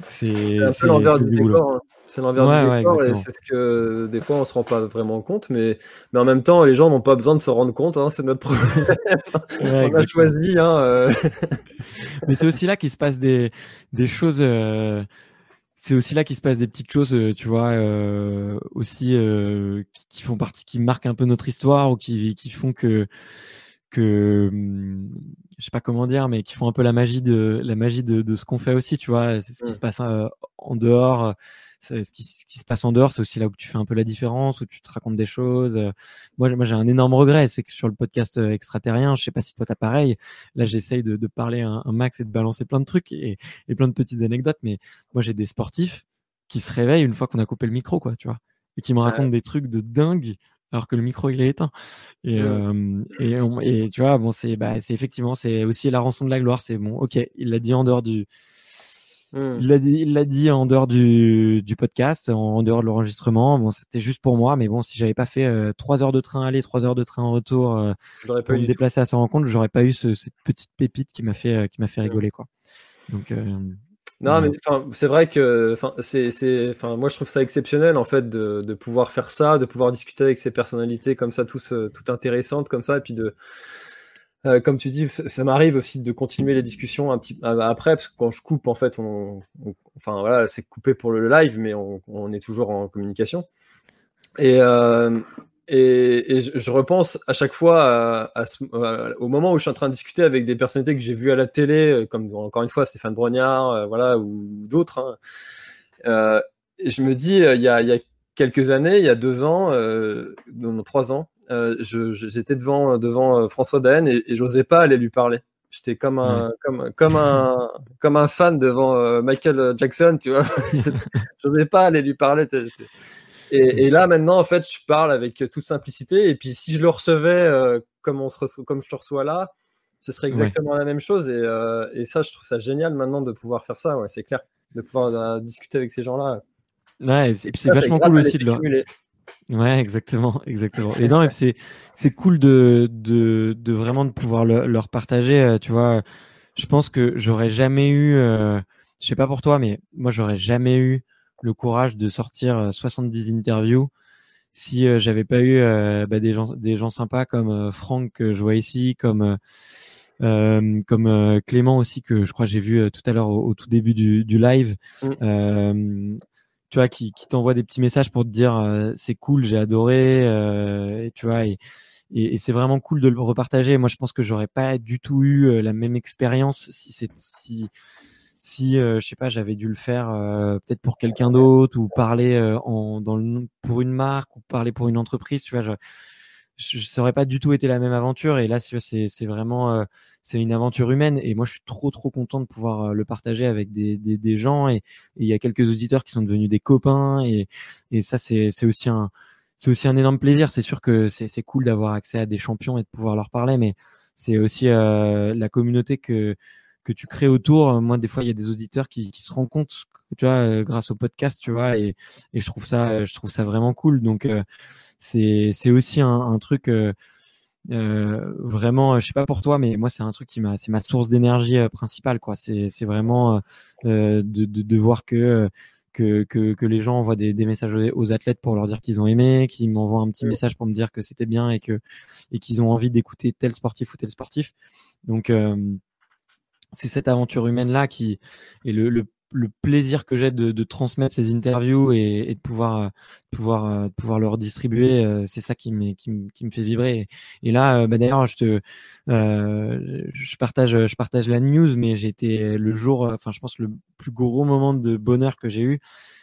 C'est un peu l'envers du décor. hein. C'est l'envers Ouais, du ouais, décor et c'est ce que des fois on se rend pas vraiment compte, mais, mais en même temps les gens n'ont pas besoin de se rendre compte, hein, c'est notre problème. Ouais, on a choisi. Hein, euh, Mais c'est aussi là qu'il se passe des, des choses. euh, c'est aussi là qu'il se passe des petites choses, euh, tu vois, euh, aussi qui, qui font partie, qui marquent un peu notre histoire ou qui, qui font que que hum, je sais pas comment dire, mais qui font un peu la magie de la magie de, de ce qu'on fait aussi, tu vois. Ce qui se passe euh, en dehors. c'est Ce qui, ce qui se passe en dehors, c'est aussi là où tu fais un peu la différence, où tu te racontes des choses. Moi, j'ai- moi j'ai un énorme regret, c'est que sur le podcast euh, extraterrien, je sais pas si toi t'as pareil. Là, j'essaye de, de parler un, un max et de balancer plein de trucs et, et plein de petites anecdotes. Mais moi, j'ai des sportifs qui se réveillent une fois qu'on a coupé le micro, quoi, tu vois, et qui me Ouais. racontent des trucs de dingue alors que le micro il est éteint. Et, euh, et, on- et tu vois, bon, c'est bah, c'est effectivement, c'est aussi la rançon de la gloire. C'est bon, ok, il l'a dit en dehors du, hmm. il l'a dit, il l'a dit en dehors du, du podcast, en, en dehors de l'enregistrement. Bon, c'était juste pour moi, mais bon, si j'avais pas fait euh, trois heures de train aller, trois heures de train en retour euh, pas pour eu me tout. déplacer à sa rencontre, j'aurais pas eu ce- cette petite pépite qui m'a fait, euh, qui m'a fait Mm. rigoler, quoi. Donc, Non, mais c'est vrai que c'est, moi je trouve ça exceptionnel en fait de, de pouvoir faire ça, de pouvoir discuter avec ces personnalités comme ça, tous, euh, tout intéressantes comme ça, et puis de, euh, comme tu dis, ça, m'arrive aussi de continuer les discussions un petit euh, après, parce que quand je coupe en fait, on, on- enfin voilà, c'est coupé pour le live, mais on, on est toujours en communication. Et, euh, et, et je, repense à chaque fois à- à ce- à- au moment où je suis en train de discuter avec des personnalités que j'ai vues à la télé, euh, comme encore une fois Stéphane Brognard, euh, voilà, ou d'autres. hein. Euh, et je me dis, il y, a, il y a quelques années, il y a deux ans, euh, non, trois ans, j'étais devant, devant François Daen et, et j'osais pas aller lui parler. J'étais comme un, comme, comme un, comme un fan devant Michael Jackson, tu vois. j'osais pas aller lui parler. Et, et là, maintenant, en fait, je parle avec toute simplicité. Et puis, si je le recevais euh, comme, on se reçoit- comme je te reçois là, ce serait Ouais. exactement la même chose. Et, euh, et ça, je trouve ça génial maintenant de pouvoir faire ça. Ouais, c'est clair. De pouvoir euh, discuter avec ces gens-là. ouais, et puis c'est vachement cool aussi de cumulé. Ouais, exactement, exactement. Et non, c'est c'est cool de, de de vraiment de pouvoir le- leur partager. Tu vois, je pense que j'aurais jamais eu, je sais pas pour toi, mais moi j'aurais jamais eu le courage de sortir euh, 70 interviews si euh, j'avais pas eu euh, bah, des gens des gens sympas comme euh, Franck que je vois ici, comme euh, euh, comme euh, Clément aussi que je crois que j'ai vu euh, tout à l'heure au, au tout début du, du live. Mm. Euh, tu vois, qui, qui t'envoie des petits messages pour te dire euh, c'est cool, j'ai adoré, euh, et tu vois, et, et, et c'est vraiment cool de le repartager. Moi, je pense que j'aurais pas du tout eu euh, la même expérience si c'est si si euh, je sais pas, j'avais dû le faire euh, peut-être pour quelqu'un d'autre ou parler euh, en dans le pour une marque ou parler pour une entreprise, tu vois, je, je, ça aurait pas du tout été la même aventure. Et là, c'est c'est vraiment euh, c'est une aventure humaine. Et moi, je suis trop trop content de pouvoir euh, le partager avec des, des, des gens. Et et il y a quelques auditeurs qui sont devenus des copains. Et, et ça, c'est c'est aussi un c'est aussi un énorme plaisir. C'est sûr que c'est c'est cool d'avoir accès à des champions et de pouvoir leur parler, mais c'est aussi euh, la communauté que que tu crées autour. Moi, des fois, il y a des auditeurs qui, qui se rendent compte, tu vois, euh, grâce au podcast, tu vois, et, et je trouve ça, je trouve ça vraiment cool. Donc, euh, c'est, c'est aussi un, un truc. euh, vraiment, je sais pas pour toi, mais moi c'est un truc qui m'a, c'est ma source d'énergie principale, quoi. C'est, c'est vraiment de, de, de, voir que que, que, que, les gens envoient des, des messages aux, athlètes pour leur dire qu'ils ont aimé, qu'ils m'envoient un petit message pour me dire que c'était bien et que et qu'ils ont envie d'écouter tel sportif ou tel sportif. Donc c'est cette aventure humaine là qui est le, le, le plaisir que j'ai de, de, transmettre ces interviews et, et de pouvoir pouvoir euh, pouvoir leur distribuer euh, c'est ça qui me qui, qui me fait vibrer et, là euh, bah, d'ailleurs je te je partage je partage la news mais j'étais le jour enfin je pense le plus gros moment de bonheur que j'ai eu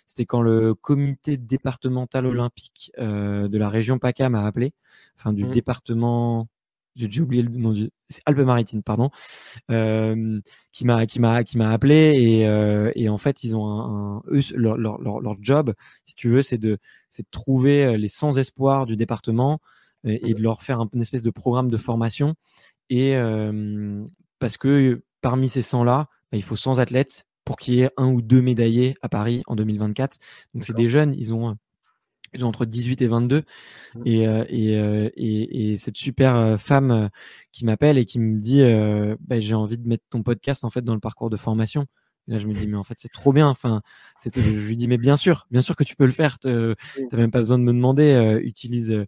c'était quand le comité départemental olympique de la région PACA m'a appelé enfin du mmh. département j'ai oublié le nom du c'est Alpes-Maritimes pardon euh, qui m'a qui m'a qui m'a appelé et, euh, et en fait ils ont un, un eux, leur, leur, leur, job si tu veux c'est de c'est de trouver les sans espoir du département et, et de leur faire un, une espèce de programme de formation et euh, parce que parmi ces 100 là bah, il faut 100 athlètes pour qu'il y ait un ou deux médaillés à Paris en 2024 donc c'est des jeunes ils ont ils ont entre 18 et 22. Mmh. Et, euh, et, euh, et, et, cette super euh, femme qui m'appelle et qui me dit bah, j'ai envie de mettre ton podcast en fait dans le parcours de formation. Et là, je me dis mais en fait c'est trop bien. Enfin, je lui dis mais bien sûr, bien sûr que tu peux le faire. T'as même pas besoin de me demander. utilise,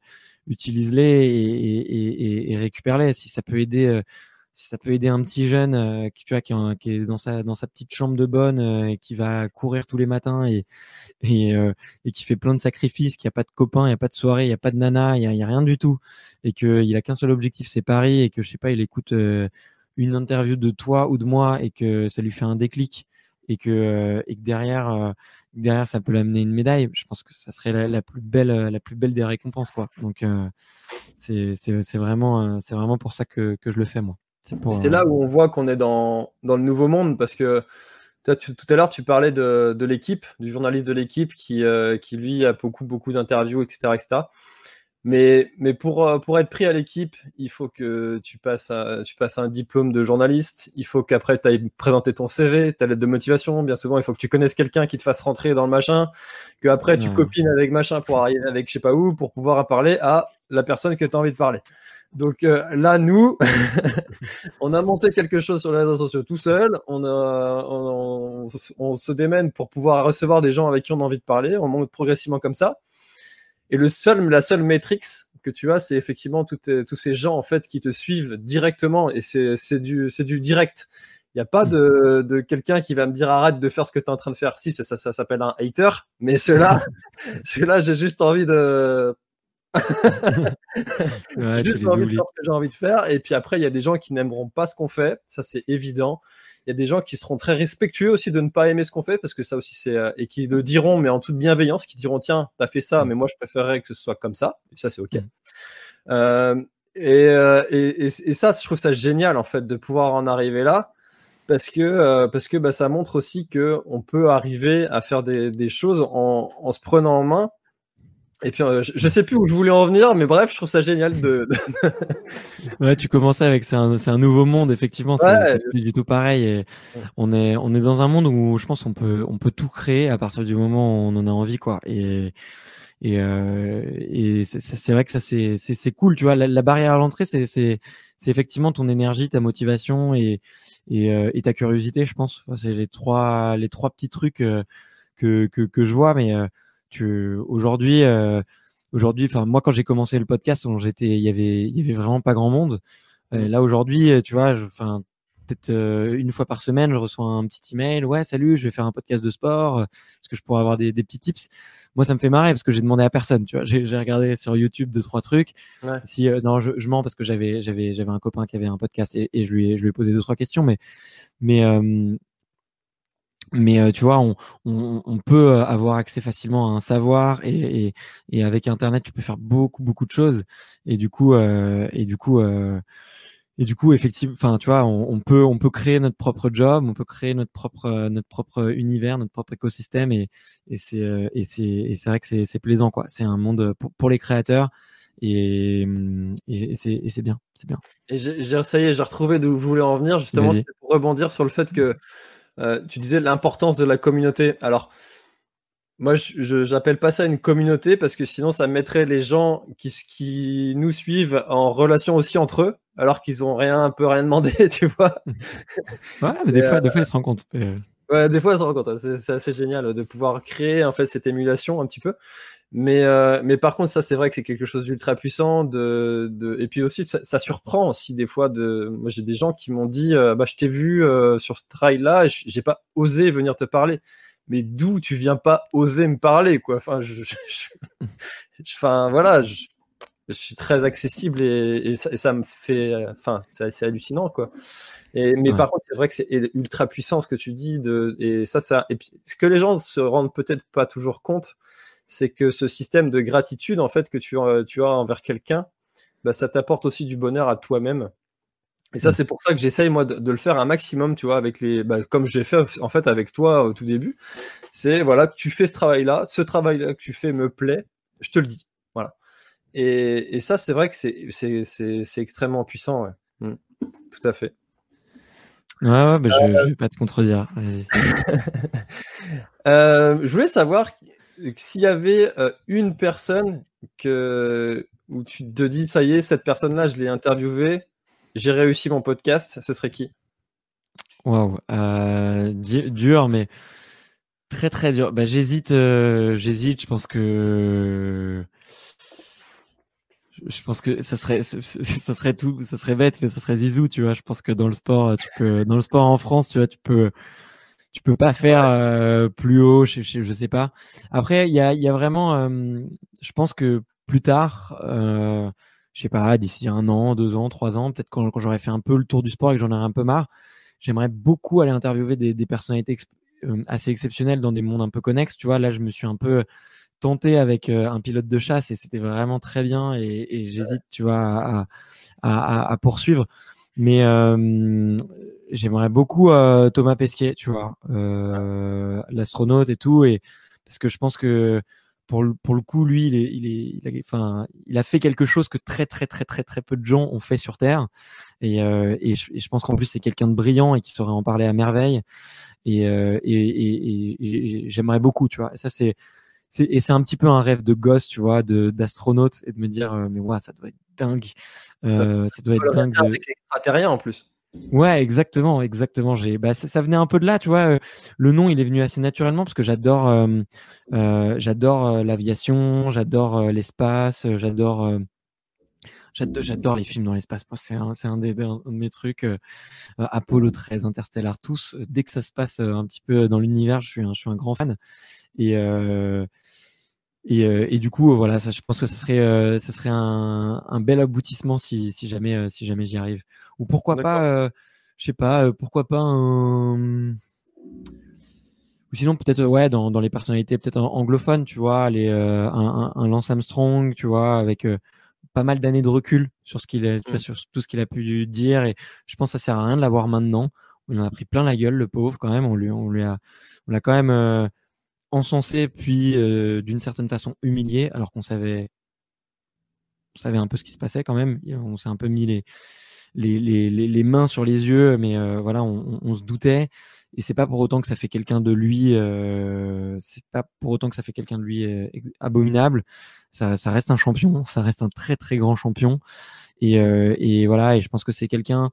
utilise-les et, et, et récupère-les. Si ça peut aider si ça peut aider un petit jeune euh, qui, tu vois, qui, est dans sa, dans sa petite chambre de bonne euh, et qui va courir tous les matins et, et, euh, et qui fait plein de sacrifices, qui a pas de copains, il n'y a pas de soirée, il n'y a pas de nana, il n'y a, a, rien du tout, et qu'il a qu'un seul objectif, c'est Paris, et que je sais pas, il écoute une interview de toi ou de moi et que ça lui fait un déclic et que, et que derrière, derrière ça peut l'amener une médaille, je pense que ça serait la, la, plus belle, la plus belle des récompenses, quoi. Donc c'est vraiment, c'est vraiment pour ça que, que je le fais moi. C'est là où on voit qu'on est dans, dans, le nouveau monde parce que toi, tout à l'heure, tu parlais de, de l'équipe, du journaliste de l'équipe qui, euh, qui, lui, a beaucoup, beaucoup d'interviews, etc., etc. Mais, mais pour, euh, pour être pris à l'équipe, il faut que tu passes, tu passes un diplôme de journaliste. Il faut qu'après, tu ailles présenter ton CV, ta lettre de motivation. Bien souvent, il faut que tu connaisses quelqu'un qui te fasse rentrer dans le machin. Que après, tu copines avec machin pour arriver avec je sais pas où, pour pouvoir parler à la personne que tu as envie de parler. Donc euh, là, nous, on a monté quelque chose sur les réseaux sociaux tout seul. On, on, se démène pour pouvoir recevoir des gens avec qui on a envie de parler. On monte progressivement comme ça. Et le seul, la seule métrique que tu as, c'est effectivement tous ces gens en fait qui te suivent directement. Et c'est du, du direct. Il n'y a pas de, de quelqu'un qui va me dire arrête de faire ce que tu es en train de faire. Si, ça, ça, ça s'appelle un hater. Mais ceux-là, ceux-là j'ai juste envie de j'ai envie de faire ce que j'ai envie de faire. Et puis après, il y a des gens qui n'aimeront pas ce qu'on fait. Ça, c'est évident. Il y a des gens qui seront très respectueux aussi de ne pas aimer ce qu'on fait parce que ça aussi, c'est. Euh, et qui le diront, mais en toute bienveillance, qui diront tiens, t'as fait ça, mm. mais moi, je préférerais que ce soit comme ça. Et ça, c'est OK. Mm. Euh, euh, et, et, et, ça, je trouve ça génial, en fait, de pouvoir en arriver là. Parce que, parce que bah, ça montre aussi qu'on peut arriver à faire des, des choses en, en se prenant en main et puis, euh, je, sais plus où je voulais en venir, mais bref, je trouve ça génial de. ouais, tu commençais avec c'est un, un, nouveau monde, effectivement. C'est du tout pareil. Et on est on est dans un monde où je pense qu'on peut on peut tout créer à partir du moment où on en a envie, quoi. Et et, euh, et c'est vrai que ça c'est c'est cool, tu vois. La, barrière à l'entrée, c'est c'est c'est effectivement ton énergie, ta motivation et et, euh, et ta curiosité, je pense. C'est les trois les trois petits trucs euh, que que que je vois, mais aujourd'hui, euh, aujourd'hui, enfin moi quand j'ai commencé le podcast, j'étais, il y avait, il y avait vraiment pas grand monde. Euh, mmh. là aujourd'hui, tu vois, enfin peut-être euh, une fois par semaine, je reçois un petit email. Ouais, salut, je vais faire un podcast de sport. Est-ce que je pourrais avoir des, des, petits tips? Moi, ça me fait marrer parce que j'ai demandé à personne. Tu vois, j'ai regardé sur YouTube deux trois trucs. Si non, je, je, mens parce que j'avais j'avais j'avais un copain qui avait un podcast et, et, je lui ai, je lui ai posé deux trois questions. Mais mais mais euh, tu vois, on, on, on, peut euh, avoir accès facilement à un savoir et, et, et, avec Internet, tu peux faire beaucoup beaucoup de choses. Et du coup, euh, et du coup, euh, et du coup, effectivement, enfin, tu vois, on, on, peut on peut créer notre propre job, on peut créer notre propre notre propre univers, notre propre écosystème. Et, et c'est et c'est et c'est vrai que c'est plaisant quoi. C'est un monde pour, pour les créateurs et, et c'est bien, c'est bien. Et j'ai ça y est, j'ai retrouvé d'où vous voulez en venir. Justement, c'était pour rebondir sur le fait que euh, tu disais l'importance de la communauté. Alors, moi, je j'appelle pas ça une communauté parce que sinon, ça mettrait les gens qui, qui nous suivent en relation aussi entre eux, alors qu'ils ont rien, un peu rien demandé, tu vois. ouais, mais des, fois, des fois, ils se compte. Ouais, des fois, ils se compte. C'est assez génial de pouvoir créer en fait cette émulation un petit peu. Mais, euh, mais par contre, ça, c'est vrai que c'est quelque chose d'ultra puissant. De, de... Et puis aussi, ça, surprend aussi des fois. De... Moi, j'ai des gens qui m'ont dit euh, bah, Je t'ai vu euh, sur ce trail-là, j'ai pas osé venir te parler. Mais d'où tu viens pas oser me parler quoi? Enfin, je, enfin voilà, je, suis très accessible et, ça, me fait. Enfin, c'est hallucinant quoi. Et, mais par contre, c'est vrai que c'est ultra puissant ce que tu dis. De, et ça, ça. Et puis, ce que les gens se rendent peut-être pas toujours compte, c'est que ce système de gratitude en fait que tu, euh, tu as envers quelqu'un, bah, ça t'apporte aussi du bonheur à toi-même. Et ça, mm. c'est pour ça que j'essaye moi de, le faire un maximum, tu vois, avec les, bah, comme j'ai fait en fait avec toi au tout début. C'est voilà, tu fais ce travail-là, ce travail-là que tu fais me plaît, je te le dis, voilà. Et, et ça, c'est vrai que c'est extrêmement puissant, ouais. Mm. tout à fait. Ouais, ouais bah, je, ne vais pas te contredire. euh, je voulais savoir s'il y avait euh, une personne que, où tu te dis, ça y est, cette personne-là, je l'ai interviewée, j'ai réussi mon podcast, ce serait qui? Waouh, euh, dur, mais très très dur. Bah, j'hésite, euh, j'hésite. Je pense que je pense que ça serait ça serait tout ça serait bête mais ça serait Zizou tu vois je pense que dans le sport tu peux dans le sport en France tu vois tu peux tu peux pas faire euh, plus haut, je, je, sais pas. Après, il y a, y a, vraiment, euh, je pense que plus tard, euh, je sais pas, d'ici un an, deux ans, trois ans, peut-être quand, quand j'aurai fait un peu le tour du sport et que j'en aurai un peu marre, j'aimerais beaucoup aller interviewer des, des personnalités euh, assez exceptionnelles dans des mondes un peu connexes. Tu vois, là, je me suis un peu tenté avec un pilote de chasse et c'était vraiment très bien et, et j'hésite, tu vois, à, à, à, à poursuivre. Mais euh, j'aimerais beaucoup euh, Thomas Pesquet, tu vois, euh, l'astronaute et tout, et parce que je pense que pour le, pour le coup, lui, il, est, il, est, il, a, enfin, il a fait quelque chose que très très très très très peu de gens ont fait sur Terre, et, euh, et, je, pense qu'en plus c'est quelqu'un de brillant et qui saurait en parler à merveille, et, euh, et, j'aimerais beaucoup, tu vois. Et ça c'est et c'est un petit peu un rêve de gosse, tu vois, de d'astronaute et de me dire, mais ouais, ça doit être dingue. Euh, ça doit être dingue. De... Avec l'extraterrien en plus. Ouais, exactement, exactement. J'ai, bah, ça, venait un peu de là, tu vois. Euh, le nom, il est venu assez naturellement parce que j'adore, euh, euh j'adore l'aviation, j'adore l'espace, j'adore, j'adore les films dans l'espace. C'est un, c'est un, des, de mes trucs. Apollo 13, Interstellar, tous. Dès que ça se passe un petit peu dans l'univers, je suis un, je suis un grand fan. Et et, euh, et, du coup, voilà, ça, je pense que ça serait, euh, ça serait un, un, bel aboutissement si, si jamais, euh, si jamais j'y arrive. Ou pourquoi pas, je sais pas, pourquoi pas un. Ou sinon, peut-être, ouais, dans, dans les personnalités peut-être anglophones, tu vois, les, un, un, Lance Armstrong, tu vois, avec pas mal d'années de recul sur ce qu'il mmh. sur tout ce qu'il a pu dire. Et je pense que ça sert à rien de l'avoir maintenant. On en a pris plein la gueule, le pauvre, quand même. On lui, on lui a, on l'a quand même encensé puis euh, d'une certaine façon humilié alors qu'on savait on savait un peu ce qui se passait quand même. On s'est un peu mis les les, les, les, mains sur les yeux mais euh, voilà on, on, se doutait. Et c'est pas pour autant que ça fait quelqu'un de lui euh, c'est pas pour autant que ça fait quelqu'un de lui euh, abominable. Ça, ça reste un champion ça reste un très très grand champion. Et, et voilà et je pense que c'est quelqu'un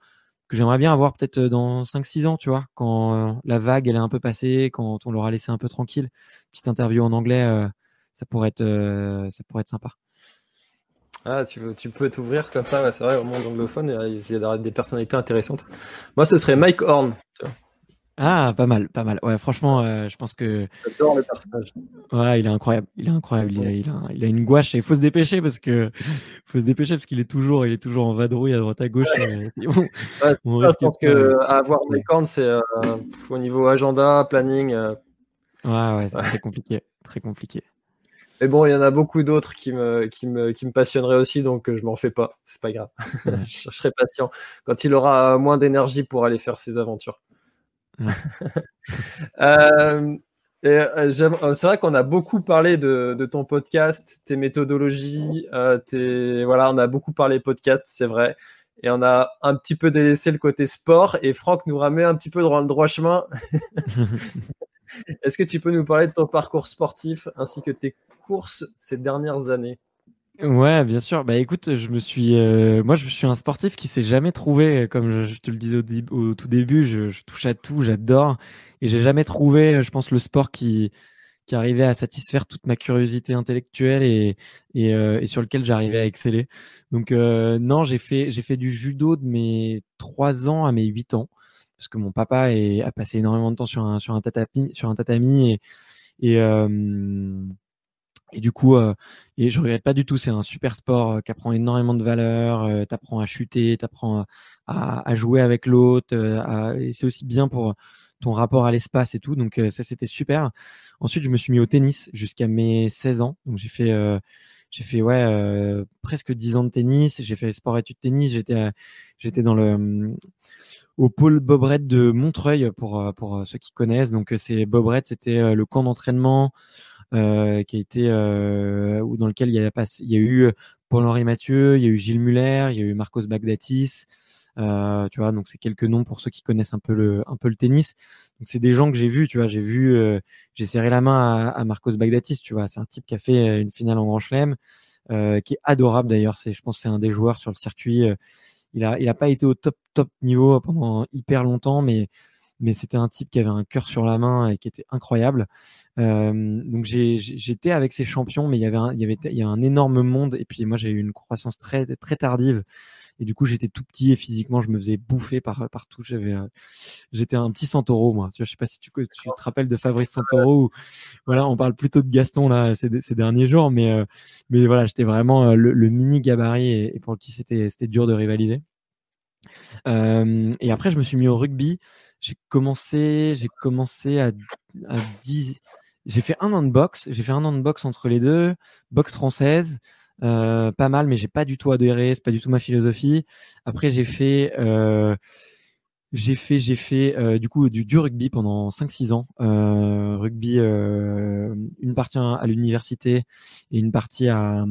j'aimerais bien avoir peut-être euh, dans 5-6 ans, tu vois, quand euh, la vague elle est un peu passée, quand on l'aura laissé un peu tranquille. Petite interview en anglais, euh, ça pourrait être, ça pourrait être sympa. Ah, tu, tu peux t'ouvrir comme ça, c'est vrai, au monde anglophone, il y a des personnalités intéressantes. Moi, ce serait Mike Horn. Ah, pas mal, pas mal. Ouais, franchement, euh, je pense que. J'adore le personnage. Ouais, il est incroyable. Il est incroyable. Il a, il a, il a une gouache et il faut se dépêcher parce que faut se dépêcher parce qu'il est toujours, il est toujours en vadrouille à droite à gauche. Ouais. bon, ouais, ça, je pense que avoir des cornes, c'est euh, au niveau agenda, planning. Euh... Ouais, ouais, c'est très compliqué, très compliqué. Mais bon, il y en a beaucoup d'autres qui me, qui me, qui me passionneraient aussi, donc euh, je m'en fais pas. C'est pas grave. je serai patient quand il aura moins d'énergie pour aller faire ses aventures. Euh, euh, euh, c'est vrai qu'on a beaucoup parlé de, ton podcast, tes méthodologies, tes, voilà, on a beaucoup parlé podcast, c'est vrai. Et on a un petit peu délaissé le côté sport. Et Franck nous ramène un petit peu dans le droit chemin. Est-ce que tu peux nous parler de ton parcours sportif ainsi que tes courses ces dernières années? Ouais, bien sûr. Bah écoute, je me suis, euh, moi, je suis un sportif qui s'est jamais trouvé, comme je, te le disais au, tout début, je, touche à tout, j'adore, et j'ai jamais trouvé, je pense, le sport qui qui arrivait à satisfaire toute ma curiosité intellectuelle et et, euh, sur lequel j'arrivais à exceller. Donc euh, non, j'ai fait j'ai fait du judo de mes 3 ans à mes 8 ans parce que mon papa a passé énormément de temps sur un sur un tatami sur un tatami et et et du coup, euh, et je regrette pas du tout. C'est un super sport euh, qui apprend énormément de valeurs. Euh, tu à chuter, tu apprends à, à, jouer avec l'autre. Euh, et c'est aussi bien pour ton rapport à l'espace et tout. Donc ça, c'était super. Ensuite, je me suis mis au tennis jusqu'à mes 16 ans. Donc j'ai fait, j'ai fait ouais presque 10 ans de tennis. J'ai fait sport études tennis. J'étais, j'étais dans le au pôle Bobrette de Montreuil pour pour ceux qui connaissent. Donc c'est Bobrette, c'était le camp d'entraînement euh, qui a été euh, dans lequel il y a, eu Paul-Henri Mathieu, il y a eu Gilles Muller, il y a eu Marcos Bagdatis. Euh, tu vois, donc c'est quelques noms pour ceux qui connaissent un peu le, un peu le tennis. Donc c'est des gens que j'ai vus, tu vois, j'ai vu, euh, j'ai serré la main à, Marcos Bagdatis, tu vois, c'est un type qui a fait une finale en Grand Chelem, euh, qui est adorable d'ailleurs. C'est, je pense, c'est un des joueurs sur le circuit. il a, il a pas été au top top niveau pendant hyper longtemps, mais mais c'était un type qui avait un cœur sur la main et qui était incroyable. Euh, donc j'étais avec ces champions, mais il y avait un, il y avait, il y a un énorme monde. Et puis moi, j'ai eu une croissance très très tardive. Et du coup, j'étais tout petit et physiquement, je me faisais bouffer par partout. J'avais, euh, j'étais un petit Santoro, moi. Tu vois, je sais pas si tu, tu te rappelles de Fabrice Santoro. Ou, voilà, on parle plutôt de Gaston là ces, ces derniers jours, mais euh, mais voilà, j'étais vraiment le, mini gabarit et, et pour qui c'était c'était dur de rivaliser. Et après, je me suis mis au rugby. J'ai commencé, j'ai commencé à, à 10. J'ai fait un an de boxe. J'ai fait un an de boxe entre les deux, boxe française. Pas mal, mais j'ai pas du tout adhéré. C'est pas du tout ma philosophie. Après, j'ai fait, j'ai fait, j'ai fait du coup du, rugby pendant 5-6 ans. Rugby, une partie à l'université et une partie à,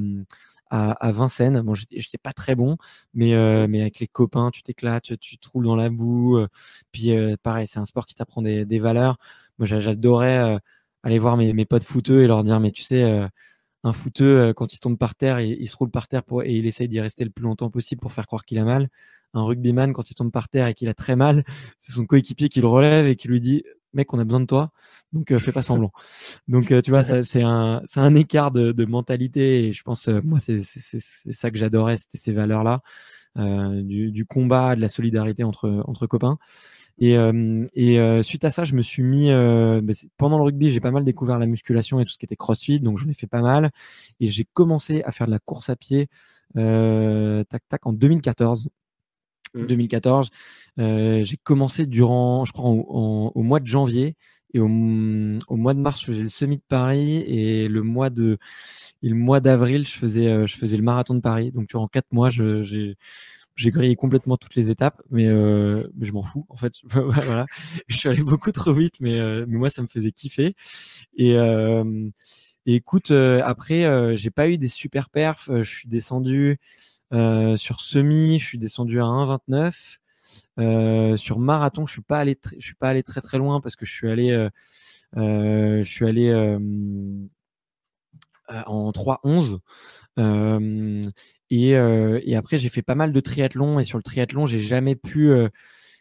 à, Vincennes. Bon, j'étais pas très bon, mais, euh, mais avec les copains, tu t'éclates, tu, tu, te roules dans la boue. Euh, puis euh, pareil, c'est un sport qui t'apprend des, des, valeurs. Moi, j'adorais aller voir mes, mes potes footeux et leur dire, mais tu sais, un footeux, quand il tombe par terre, il, il, se roule par terre pour, et il essaye d'y rester le plus longtemps possible pour faire croire qu'il a mal. Un rugbyman, quand il tombe par terre et qu'il a très mal, c'est son coéquipier qui le relève et qui lui dit mec, on a besoin de toi, donc euh, fais pas semblant. Donc, euh, tu vois, c'est un, un écart de, de, mentalité et je pense, euh, moi, c'est ça que j'adorais, c'était ces valeurs-là, du, du, combat, de la solidarité entre, entre copains. Et, et suite à ça, je me suis mis, bah, pendant le rugby, j'ai pas mal découvert la musculation et tout ce qui était crossfit, donc j'en ai fait pas mal. Et j'ai commencé à faire de la course à pied, tac, tac, en 2014. 2014. Mmh. Euh, j'ai commencé durant, je crois, au, mois de janvier et au, mois de mars, je faisais le semi de Paris et le mois de, le mois d'avril, je faisais, euh, je faisais le marathon de Paris. Donc durant quatre mois, j'ai j'ai grillé complètement toutes les étapes, mais, euh, mais je m'en fous en fait. voilà, je suis allé beaucoup trop vite, mais, mais moi ça me faisait kiffer. Et, et écoute, après j'ai pas eu des super perfs. je suis descendu. Euh, sur semi, je suis descendu à 1,29. Euh, sur marathon, je suis pas allé, je suis pas allé très très loin parce que je suis allé, euh, je suis allé en 3,11. Et, après, j'ai fait pas mal de triathlon et sur le triathlon, j'ai jamais pu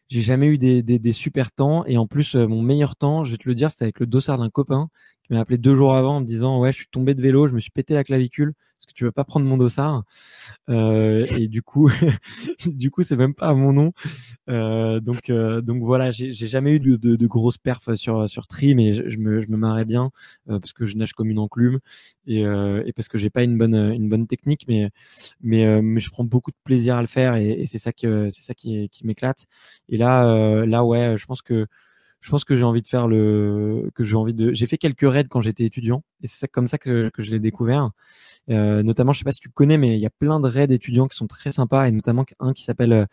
j'ai jamais eu des, super temps et en plus mon meilleur temps, je vais te le dire, c'était avec le dossard d'un copain m'a appelé deux jours avant en me disant ouais je suis tombé de vélo, je me suis pété la clavicule parce que tu veux pas prendre mon dossard. Euh, et du coup du coup c'est même pas à mon nom. Euh, donc euh, donc voilà j'ai jamais eu de, de, de, grosses perfs sur sur tri mais je, me je me marrais bien euh, parce que je nage comme une enclume et, euh, et parce que j'ai pas une bonne une bonne technique mais mais mais je prends beaucoup de plaisir à le faire et, c'est ça que ça qui qui m'éclate. Et là là ouais je pense que je pense que j'ai envie de faire le que j'ai envie de j'ai fait quelques raids quand j'étais étudiant et c'est ça comme ça que, que je l'ai découvert. Euh, notamment je sais pas si tu connais mais il y a plein de raids étudiants qui sont très sympas et notamment un qui s'appelle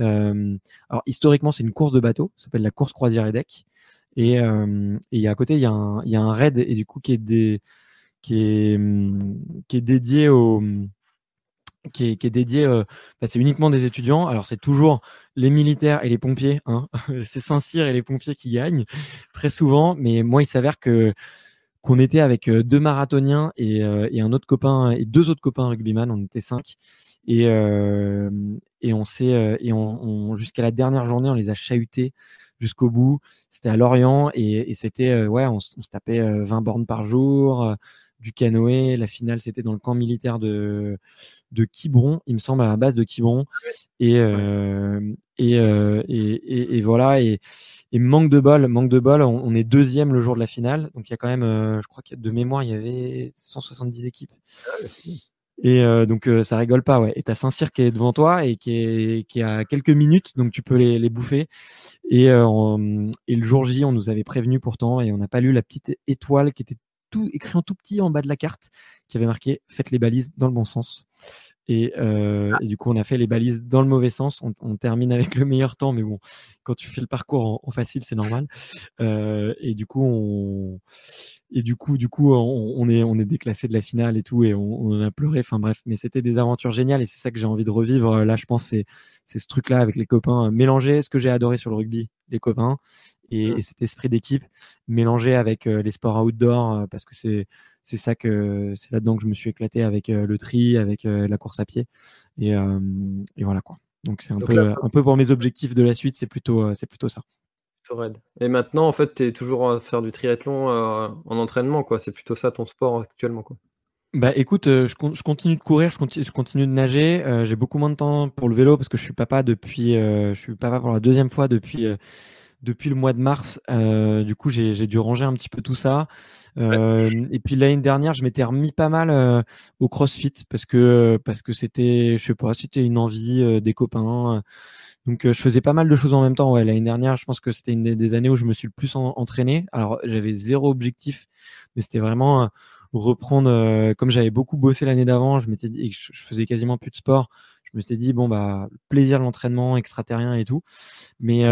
euh, alors historiquement c'est une course de bateau ça s'appelle la course croisière et deck et, euh, et à côté il y a un il y a un raid et du coup qui est des qui est qui est dédié au qui est, dédié, bah, c'est uniquement des étudiants. Alors c'est toujours les militaires et les pompiers, hein. c'est Saint-Cyr et les pompiers qui gagnent très souvent. Mais moi, il s'avère qu'on était avec deux marathoniens et, un autre copain et deux autres copains rugbyman, on était cinq. Et, on s'est et jusqu'à la dernière journée, on les a chahutés jusqu'au bout. C'était à Lorient et, c'était ouais, on, se tapait 20 bornes par jour, du canoë. La finale, c'était dans le camp militaire de de Quiberon, il me semble, à la base de Quiberon. Et, et, et, et, voilà. Et, manque de bol, manque de bol, on, est deuxième le jour de la finale. Donc il y a quand même, je crois qu'il de mémoire, il y avait 170 équipes. Et donc ça rigole pas, ouais. Et t'as Saint-Cyr qui est devant toi et qui est, qui a quelques minutes, donc tu peux les, les bouffer. Et, et le jour J, on nous avait prévenu pourtant, et on n'a pas lu la petite étoile qui était tout écrit en tout petit en bas de la carte, qui avait marqué Faites les balises dans le bon sens. Et, euh, et, du coup, on a fait les balises dans le mauvais sens. On, on, termine avec le meilleur temps, mais bon, quand tu fais le parcours en, facile, c'est normal. Euh, et du coup, on et du coup, du coup, on, on, est on est déclassé de la finale et tout, et on, on a pleuré. Enfin bref, mais c'était des aventures géniales et c'est ça que j'ai envie de revivre. Là, je pense c'est c'est ce truc-là avec les copains, mélanger ce que j'ai adoré sur le rugby, les copains, et, mmh. et cet esprit d'équipe mélangé avec euh, les sports outdoor, euh, parce que c'est c'est ça que c'est là-dedans que je me suis éclaté avec euh, le tri, avec la course à pied. Et, et voilà quoi. Donc c'est un, peu, un peu pour mes objectifs de la suite, c'est plutôt, c'est plutôt ça. Et maintenant, en fait, tu es toujours à faire du triathlon en entraînement, quoi. C'est plutôt ça ton sport actuellement, quoi. Bah écoute, je, je, continue de courir, je continue, je continue de nager. j'ai beaucoup moins de temps pour le vélo parce que je suis papa depuis, je suis papa pour la deuxième fois depuis depuis le mois de mars. Euh, du coup, j'ai dû ranger un petit peu tout ça. Euh, et puis l'année dernière, je m'étais remis pas mal euh, au CrossFit parce que parce que c'était, je sais pas, c'était une envie des copains. Donc je faisais pas mal de choses en même temps. Ouais, l'année dernière, je pense que c'était une des, années où je me suis le plus entraîné. Alors j'avais zéro objectif, mais c'était vraiment reprendre. comme j'avais beaucoup bossé l'année d'avant, je m'étais je faisais quasiment plus de sport je me suis dit bon bah plaisir l'entraînement extraterrien et tout. Mais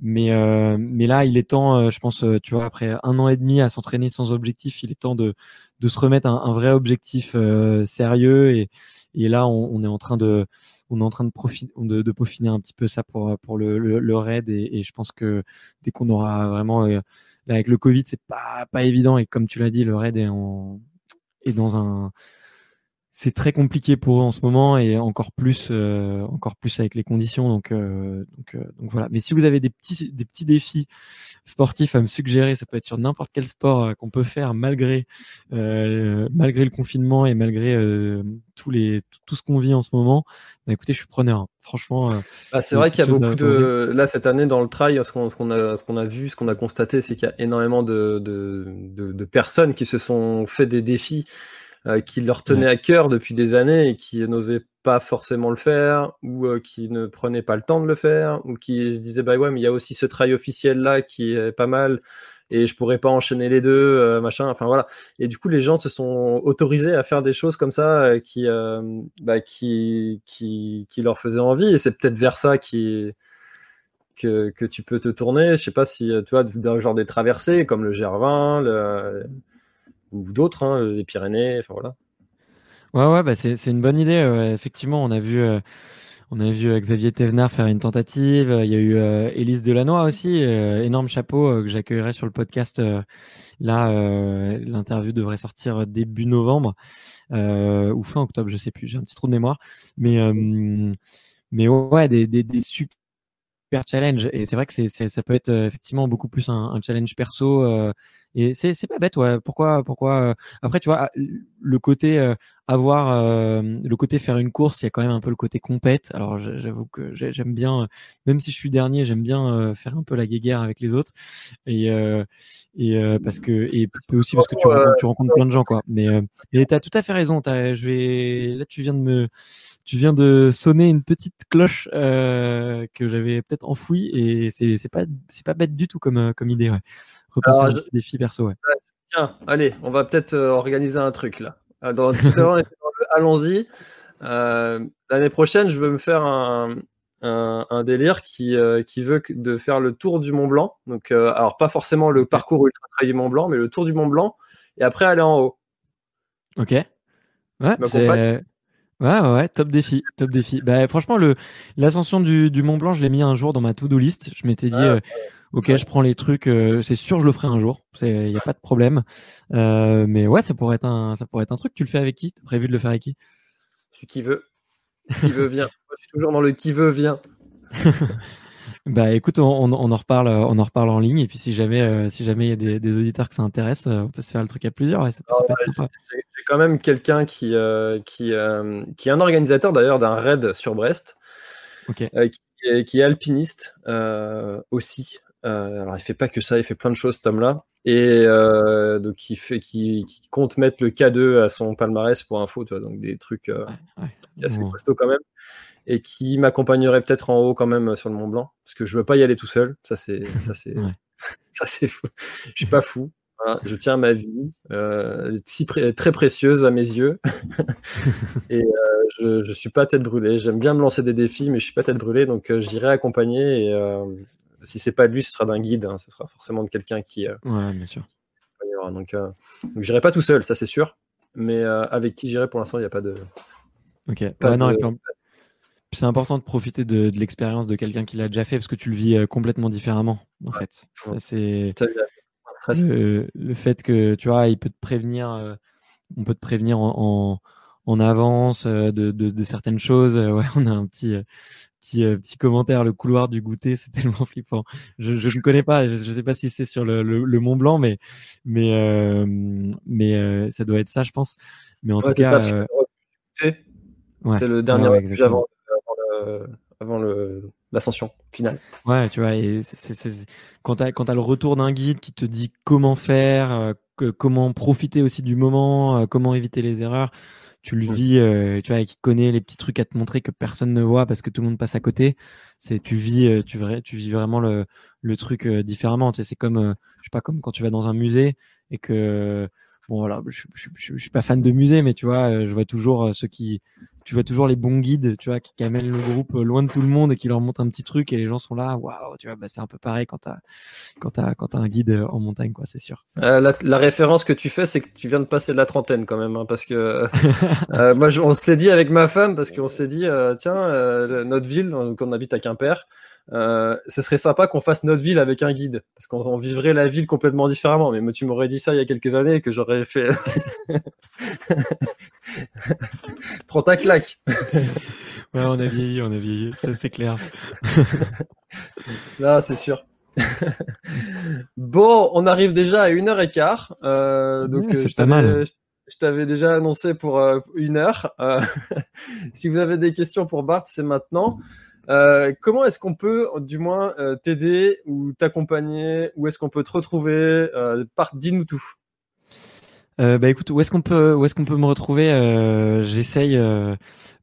mais mais là il est temps je pense tu vois après un an et demi à s'entraîner sans objectif il est temps de de se remettre un, un vrai objectif sérieux. Et et là on, on, est en train de on est en train de, de, de, peaufiner un petit peu ça pour pour le, le, le raid. Et, et, je pense que dès qu'on aura vraiment là avec le Covid c'est pas pas évident. Et comme tu l'as dit le raid est en est dans un c'est très compliqué pour eux en ce moment et encore plus, euh, encore plus avec les conditions. Donc, euh, donc, euh, donc, voilà. Mais si vous avez des petits, des petits défis sportifs à me suggérer, ça peut être sur n'importe quel sport qu'on peut faire malgré, malgré le confinement et malgré tous les, tout, ce qu'on vit en ce moment. Bah, écoutez, je suis preneur. Hein. Franchement. Bah, c'est vrai qu'il y a beaucoup de, là cette année dans le trail, ce qu'on, ce qu'on a, ce qu'on a vu, ce qu'on a constaté, c'est qu'il y a énormément de, de, de, de personnes qui se sont fait des défis euh, qui leur tenait à cœur depuis des années et qui n'osaient pas forcément le faire ou euh, qui ne prenaient pas le temps de le faire ou qui se disaient bah ouais mais il y a aussi ce trail officiel là qui est pas mal et je pourrais pas enchaîner les deux euh, machin enfin voilà. Et du coup les gens se sont autorisés à faire des choses comme ça qui, bah, qui qui qui leur faisaient envie. Et c'est peut-être vers ça qui que, que tu peux te tourner. Je sais pas si tu vois genre des traversées comme le Gervin le ou d'autres, hein, les Pyrénées, enfin voilà. Ouais, ouais, bah c'est une bonne idée. Effectivement, on a vu, euh, on a vu euh, Xavier Thévenard faire une tentative. Il y a eu euh, Élise Delannoy aussi, énorme chapeau que j'accueillerai sur le podcast. là, l'interview devrait sortir début novembre ou fin octobre, je sais plus. J'ai un petit trou de mémoire, mais mais ouais, des, des, des super challenge et c'est vrai que c'est ça peut être effectivement beaucoup plus un, un challenge perso et c'est pas bête ouais. Pourquoi pourquoi après tu vois le côté avoir le côté faire une course il y a quand même un peu le côté compète alors j'avoue que j'aime bien même si je suis dernier j'aime bien faire un peu la guéguerre avec les autres et et parce que et aussi parce que tu rencontres, tu rencontres plein de gens quoi mais mais t'as tout à fait raison as, je vais là tu viens de me tu viens de sonner une petite cloche euh, que j'avais peut-être enfouie et c'est c'est pas c'est pas bête du tout comme comme idée ouais. Repenser à un défi perso ouais. Tiens, allez, on va peut-être euh, organiser un truc là. Euh, dans, tout à l'heure, allons-y. Euh, L'année prochaine, je veux me faire un, un, un délire qui, euh, qui veut de faire le tour du Mont Blanc. Donc, alors pas forcément le parcours ultra trail du Mont Blanc, mais le tour du Mont Blanc et après aller en haut. Ok. Ouais, Ouais, ouais, ouais, top défi, top défi. Bah, franchement, le l'ascension du, du Mont Blanc, je l'ai mis un jour dans ma to-do list. Je m'étais dit, Ah, euh, ok, je prends les trucs, euh, c'est sûr, je le ferai un jour. Il n'y a pas de problème. Euh, mais ouais, ça pourrait être un, ça pourrait être un truc. Tu le fais avec qui? T'as prévu de le faire avec qui? Celui qui veut. Qui veut vient. Moi, je suis toujours dans le qui veut vient. Bah, écoute, on, on, on en reparle, euh, on en reparle en ligne. Et puis, si jamais, euh, si jamais il y a des, des auditeurs que ça intéresse, euh, on peut se faire le truc à plusieurs. Ouais, ça, peut- ça peut être sympa. J'ai quand même quelqu'un qui, euh, qui, euh, qui est un organisateur d'ailleurs d'un raid sur Brest, Ok. euh, qui, est, qui est alpiniste euh, aussi. Euh, alors il fait pas que ça, il fait plein de choses cet homme-là. Et euh, donc il fait, qui, qui compte mettre le K2 à son palmarès pour info, tu vois, donc des trucs euh, Ouais. assez costauds quand même. Et qui m'accompagnerait peut-être en haut quand même sur le Mont Blanc, parce que je veux pas y aller tout seul. Ça c'est, ça c'est, Ouais. ça c'est fou. Je suis pas fou. Voilà, je tiens ma vie, euh, si pré- très précieuse à mes yeux. et euh, je, je suis pas tête brûlée. J'aime bien me lancer des défis, mais je suis pas tête brûlée, donc euh, j'irai accompagner. Et euh, si c'est pas de lui, ce sera d'un guide. hein. ce sera forcément de quelqu'un qui euh, Ouais, bien sûr. Donc, euh, donc j'irai pas tout seul, ça c'est sûr. Mais euh, avec qui j'irai pour l'instant, il n'y a pas de. Ok. Pas Ouais, non, et puis c'est important de profiter de, de l'expérience de quelqu'un qui l'a déjà fait parce que tu le vis complètement différemment, en Ouais. fait. Ouais. c'est le, le fait que tu vois, il peut te prévenir, euh, on peut te prévenir en, en, en avance euh, de, de, de certaines choses. Ouais, on a un petit, euh, petit, euh, petit commentaire, le couloir du goûter, c'est tellement flippant. Je, ne connais pas, je, je sais pas si c'est sur le, le, le Mont Blanc, mais, mais, euh, mais euh, ça doit être ça, je pense. Mais en Ouais, tout c'est cas, c'est ouais. le dernier Ouais, refuge avant, avant le- avant le- l'ascension finale. Ouais, tu vois, et quand tu as, le retour d'un guide qui te dit comment faire, que- comment profiter aussi du moment, comment éviter les erreurs, tu le vis, euh, tu vois, et qui connaît les petits trucs à te montrer que personne ne voit parce que tout le monde passe à côté. C'est, tu vis, euh, tu, tu vis vraiment le, le truc euh, différemment. Tu sais, c'est comme, euh, je sais pas, comme quand tu vas dans un musée et que, bon, voilà, je, je, suis pas fan de musée, mais tu vois, euh, je vois toujours euh, ceux qui, tu vois toujours les bons guides, tu vois, qui, amènent le groupe euh, loin de tout le monde et qui leur montrent un petit truc et les gens sont là, waouh, tu vois, bah, c'est un peu pareil quand t'as, quand t'as, quand t'as un guide en montagne, quoi, c'est sûr. La, référence que tu fais, c'est que tu viens de passer de la trentaine quand même, hein, parce que moi, on s'est dit avec ma femme, parce qu'on s'est dit, tiens, notre ville, donc on habite à Quimper, euh, ce serait sympa qu'on fasse notre ville avec un guide, parce qu'on on vivrait la ville complètement différemment. Mais moi, tu m'aurais dit ça il y a quelques années, que j'aurais fait. Prends ta claque. Ouais, on a vieilli, on a vieilli, ça c'est clair. Là, c'est sûr. bon, on arrive déjà à une heure et quart. Euh, donc, Ouais, euh, c'est je pas t'avais- mal. Je t'avais déjà annoncé pour euh, une heure. Euh, si vous avez des questions pour Bart, c'est maintenant. Euh, comment est-ce qu'on peut, du moins, euh, t'aider ou t'accompagner? Où est-ce qu'on peut te retrouver? Euh, Bart, dis-nous tout. Bah écoute, où est-ce qu'on peut, où est-ce qu'on peut me retrouver? J'essaye. moi,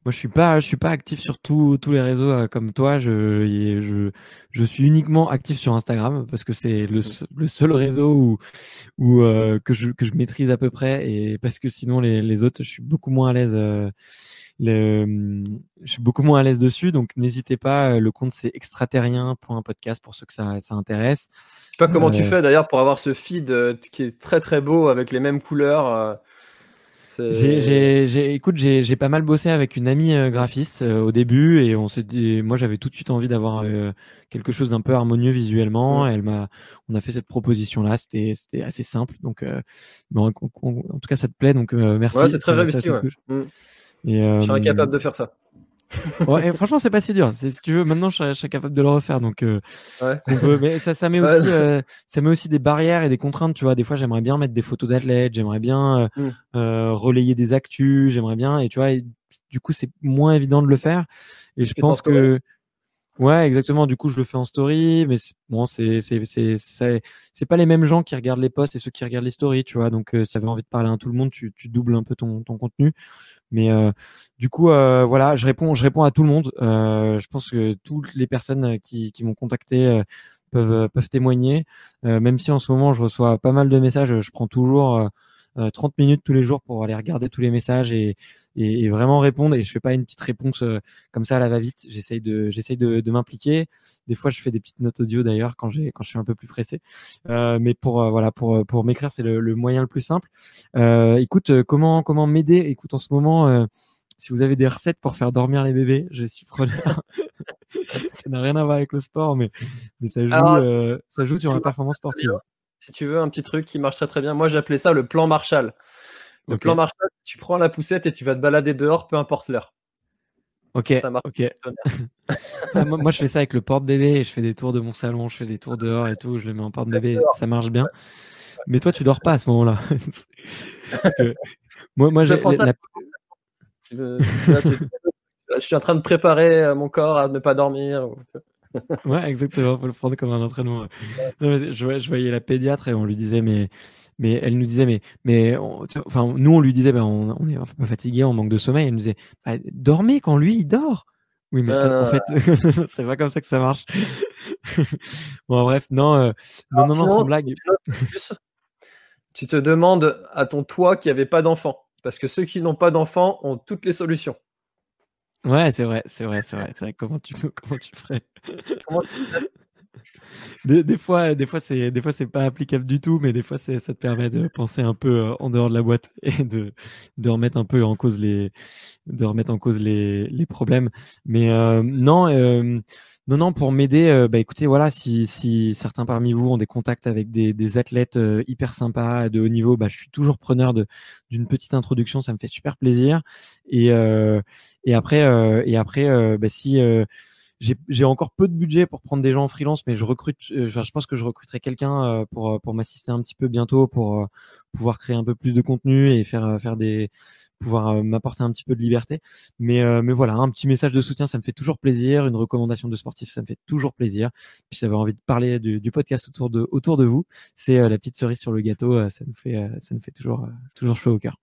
je suis pas, je suis pas actif sur tous tous les réseaux comme toi. Je, je, je suis uniquement actif sur Instagram parce que c'est le, le seul réseau où, où que je que je maîtrise à peu près et parce que sinon les, les autres, je suis beaucoup moins à l'aise. Le, je suis beaucoup moins à l'aise dessus, donc n'hésitez pas. euh, Le compte c'est extraterrien.podcast pour ceux que ça, ça intéresse. Je sais pas comment tu Euh, fais d'ailleurs pour avoir ce feed euh, qui est très très beau avec les mêmes couleurs. J'ai, j'ai, j'ai- écoute, j'ai, j'ai pas mal bossé avec une amie graphiste euh, au début et on s'est dit, moi j'avais tout de suite envie d'avoir euh, quelque chose d'un peu harmonieux visuellement. Et elle m'a, on a fait cette proposition là, c'était, c'était assez simple. Donc, euh, bon, en, tout cas, ça te plaît, donc merci. Ouais, c'est très réussi. c'est ouais. cool. Mm. Et, euh, Je suis incapable de faire ça. ouais, franchement, c'est pas si dur. Si tu veux, maintenant, je serais capable de le refaire. Donc, euh, Ouais. on peut- mais ça, ça met aussi, euh, ça met aussi des barrières et des contraintes. Tu vois, des fois, j'aimerais bien mettre des photos d'athlètes, j'aimerais bien euh, Mm. euh, relayer des actus, j'aimerais bien. Et tu vois, et du coup, c'est moins évident de le faire. Et je pense que, ouais, exactement. Du coup, je le fais en story, mais bon, c'est, c'est, c'est, c'est, pas les mêmes gens qui regardent les posts et ceux qui regardent les stories. Tu vois, donc euh, si tu avais envie de parler à tout le monde, tu, tu doubles un peu ton, ton contenu. Mais euh, du coup, euh, voilà, je réponds, je réponds à tout le monde. Euh, je pense que toutes les personnes qui, qui m'ont contacté peuvent, peuvent témoigner. Même si en ce moment, je reçois pas mal de messages, je prends toujours euh, euh, 30 minutes tous les jours pour aller regarder tous les messages et, et, et vraiment répondre. Et je fais pas une petite réponse euh, comme ça à la va-vite. J'essaye de, j'essaye de, de m'impliquer. Des fois, je fais des petites notes audio d'ailleurs quand j'ai, quand je suis un peu plus pressé. Euh, mais pour, euh, voilà, pour, pour m'écrire, c'est le, le moyen le plus simple. Euh, écoute, euh, comment, comment m'aider? Écoute, en ce moment. euh, si vous avez des recettes pour faire dormir les bébés, je suis preneur. ça n'a rien à voir avec le sport, mais, mais ça joue, euh, ça joue sur la performance sportive. Si tu veux un petit truc qui marche très très bien, moi j'appelais ça le plan Marshall. Le plan Marshall, tu prends la poussette et tu vas te balader dehors, peu importe l'heure. Ok. Ça marche. moi, je fais ça avec le porte-bébé. Je fais des tours de mon salon, je fais des tours dehors et tout. Je le mets en porte-bébé. Ça marche bien. Mais toi, tu dors pas à ce moment-là. moi, moi j'ai. Je suis en train de préparer euh, mon corps à ne pas dormir. ouais, exactement. Faut le prendre comme un entraînement. je, je, voyais la pédiatre et on lui disait, mais mais elle nous disait, mais, mais enfin, nous, on lui disait, ben, on, on, est pas fatigué, on manque de sommeil. Elle nous disait, bah, dormez quand lui, il dort. Oui, mais en fait, euh. c'est pas comme ça que ça marche. bon, bref, non, euh, non, non, non, sans blague. Tu te demandes à ton toi qui avait pas d'enfant. Parce que ceux qui n'ont pas d'enfant ont toutes les solutions. Ouais, c'est vrai, c'est vrai, c'est vrai, vrai. Comment tu, comment tu ferais? Comment tu des, fois, des fois, c'est, des fois, c'est pas applicable du tout, mais des fois, ça te permet de penser un peu euh, en dehors de la boîte et de, de remettre un peu en cause les, de remettre en cause les, les problèmes. Mais euh, non, euh, non, non, pour m'aider, bah écoutez, voilà, si, si certains parmi vous ont des contacts avec des, des athlètes hyper sympas de haut niveau, bah je suis toujours preneur d'une petite introduction, ça me fait super plaisir. Et et après, et après, bah si j'ai encore peu de budget pour prendre des gens en freelance, mais je recrute. Euh, je pense que je recruterai quelqu'un euh, pour euh, pour m'assister un petit peu bientôt pour pouvoir créer un peu plus de contenu et faire faire des pouvoir m'apporter un petit peu de liberté. Mais mais voilà, un petit message de soutien, ça me fait toujours plaisir. Une recommandation de sportif, ça me fait toujours plaisir. Puis j'avais envie de parler du, du, podcast autour de autour de vous. C'est la petite cerise sur le gâteau. ça nous fait ça nous fait toujours toujours chaud au cœur.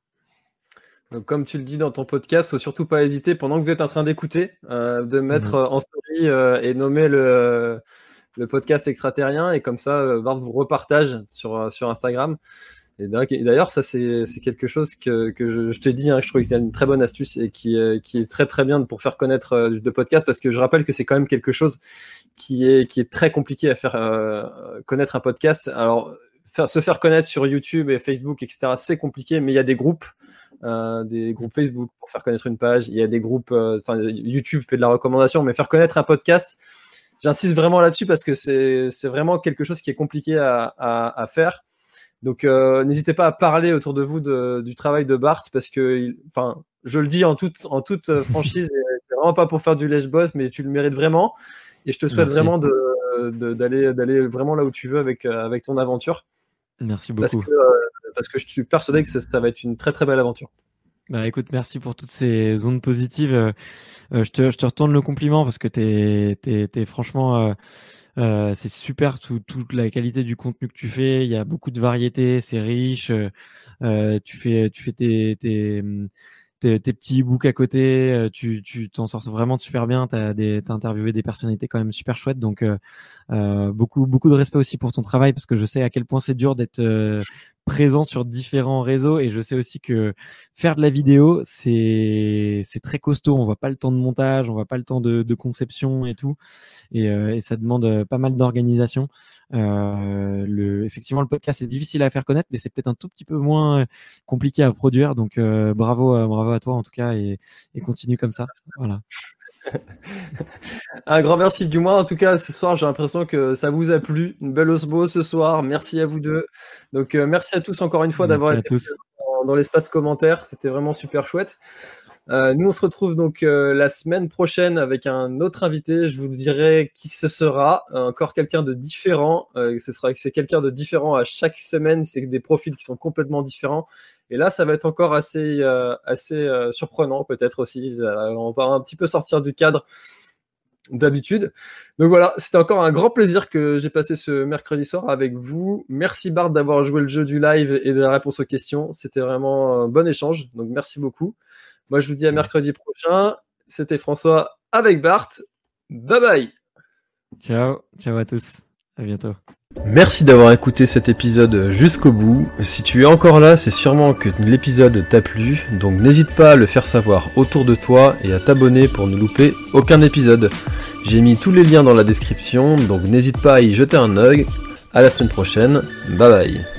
Donc, comme tu le dis dans ton podcast, faut surtout pas hésiter pendant que vous êtes en train d'écouter, euh, de mettre mhm. en story euh, et nommer le, le podcast extraterrien et comme ça, euh, Bart vous repartage sur, sur Instagram. Et d'ailleurs, ça c'est quelque chose que, que je, je t'ai dit, hein, je trouve que c'est une très bonne astuce et qui, qui est très très bien pour faire connaître le podcast parce que je rappelle que c'est quand même quelque chose qui est, qui est très compliqué à faire connaître un podcast. Alors, faire, se faire connaître sur YouTube et Facebook, etc., c'est compliqué, mais il y a des groupes euh, des groupes Facebook pour faire connaître une page. Il y a des groupes, euh, enfin YouTube fait de la recommandation, mais faire connaître un podcast, j'insiste vraiment là-dessus parce que c'est vraiment quelque chose qui est compliqué à, à, faire. Donc euh, n'hésitez pas à parler autour de vous de, du travail de Bart parce que, enfin, je le dis en toute, en toute franchise, c'est vraiment pas pour faire du lèche-boss, mais tu le mérites vraiment. Et je te souhaite vraiment d'aller de, d'aller vraiment là où tu veux avec, avec ton aventure. Merci beaucoup. Parce que, parce que je suis persuadé que ça, va être une très très belle aventure. Bah écoute, merci pour toutes ces ondes positives. Euh, euh, je, te, je, te, retourne le compliment parce que t'es es, franchement, euh, c'est super toute la qualité du contenu que tu fais. Il y a beaucoup de variété, c'est riche. tu fais, tu fais tes, tes tes, petits books à côté, euh, tu tu t'en sors vraiment super bien. Des t'as interviewé des personnalités quand même super chouettes, donc euh, euh, beaucoup beaucoup de respect aussi pour ton travail parce que je sais à quel point c'est dur d'être présent sur différents réseaux et je sais aussi que faire de la vidéo c'est très costaud. On voit pas le temps de montage, on voit pas le temps de, de conception et tout, et, et ça demande pas mal d'organisation. Euh, le, effectivement, le podcast est difficile à faire connaître, mais c'est peut-être un tout petit peu moins compliqué à produire. Donc, euh, bravo, bravo à toi en tout cas, et, et continue comme ça. Voilà. Un grand merci du moins. En tout cas, ce soir, j'ai l'impression que ça vous a plu. Une belle osmose ce soir. Merci à vous deux. Donc, euh, merci à tous encore une fois d'avoir été dans, dans l'espace commentaire. C'était vraiment super chouette. Euh, nous, on se retrouve donc euh, la semaine prochaine avec un autre invité. Je vous dirai qui ce sera. encore quelqu'un de différent. Euh, ce sera c'est quelqu'un de différent à chaque semaine. C'est des profils qui sont complètement différents. Et là, ça va être encore assez assez surprenant, peut-être aussi. on va un petit peu sortir du cadre d'habitude. Donc voilà, c'était encore un grand plaisir que j'ai passé ce mercredi soir avec vous. Merci Bart d'avoir joué le jeu du live et de la réponse aux questions. C'était vraiment un bon échange. Donc merci beaucoup. Moi, je vous dis à mercredi prochain. C'était François avec Bart. Bye bye. Ciao, ciao à tous. À bientôt. Merci d'avoir écouté cet épisode jusqu'au bout. Si tu es encore là, c'est sûrement que l'épisode t'a plu, donc n'hésite pas à le faire savoir autour de toi et à t'abonner pour ne louper aucun épisode. J'ai mis tous les liens dans la description, donc n'hésite pas à y jeter un œil. À la semaine prochaine. Bye bye.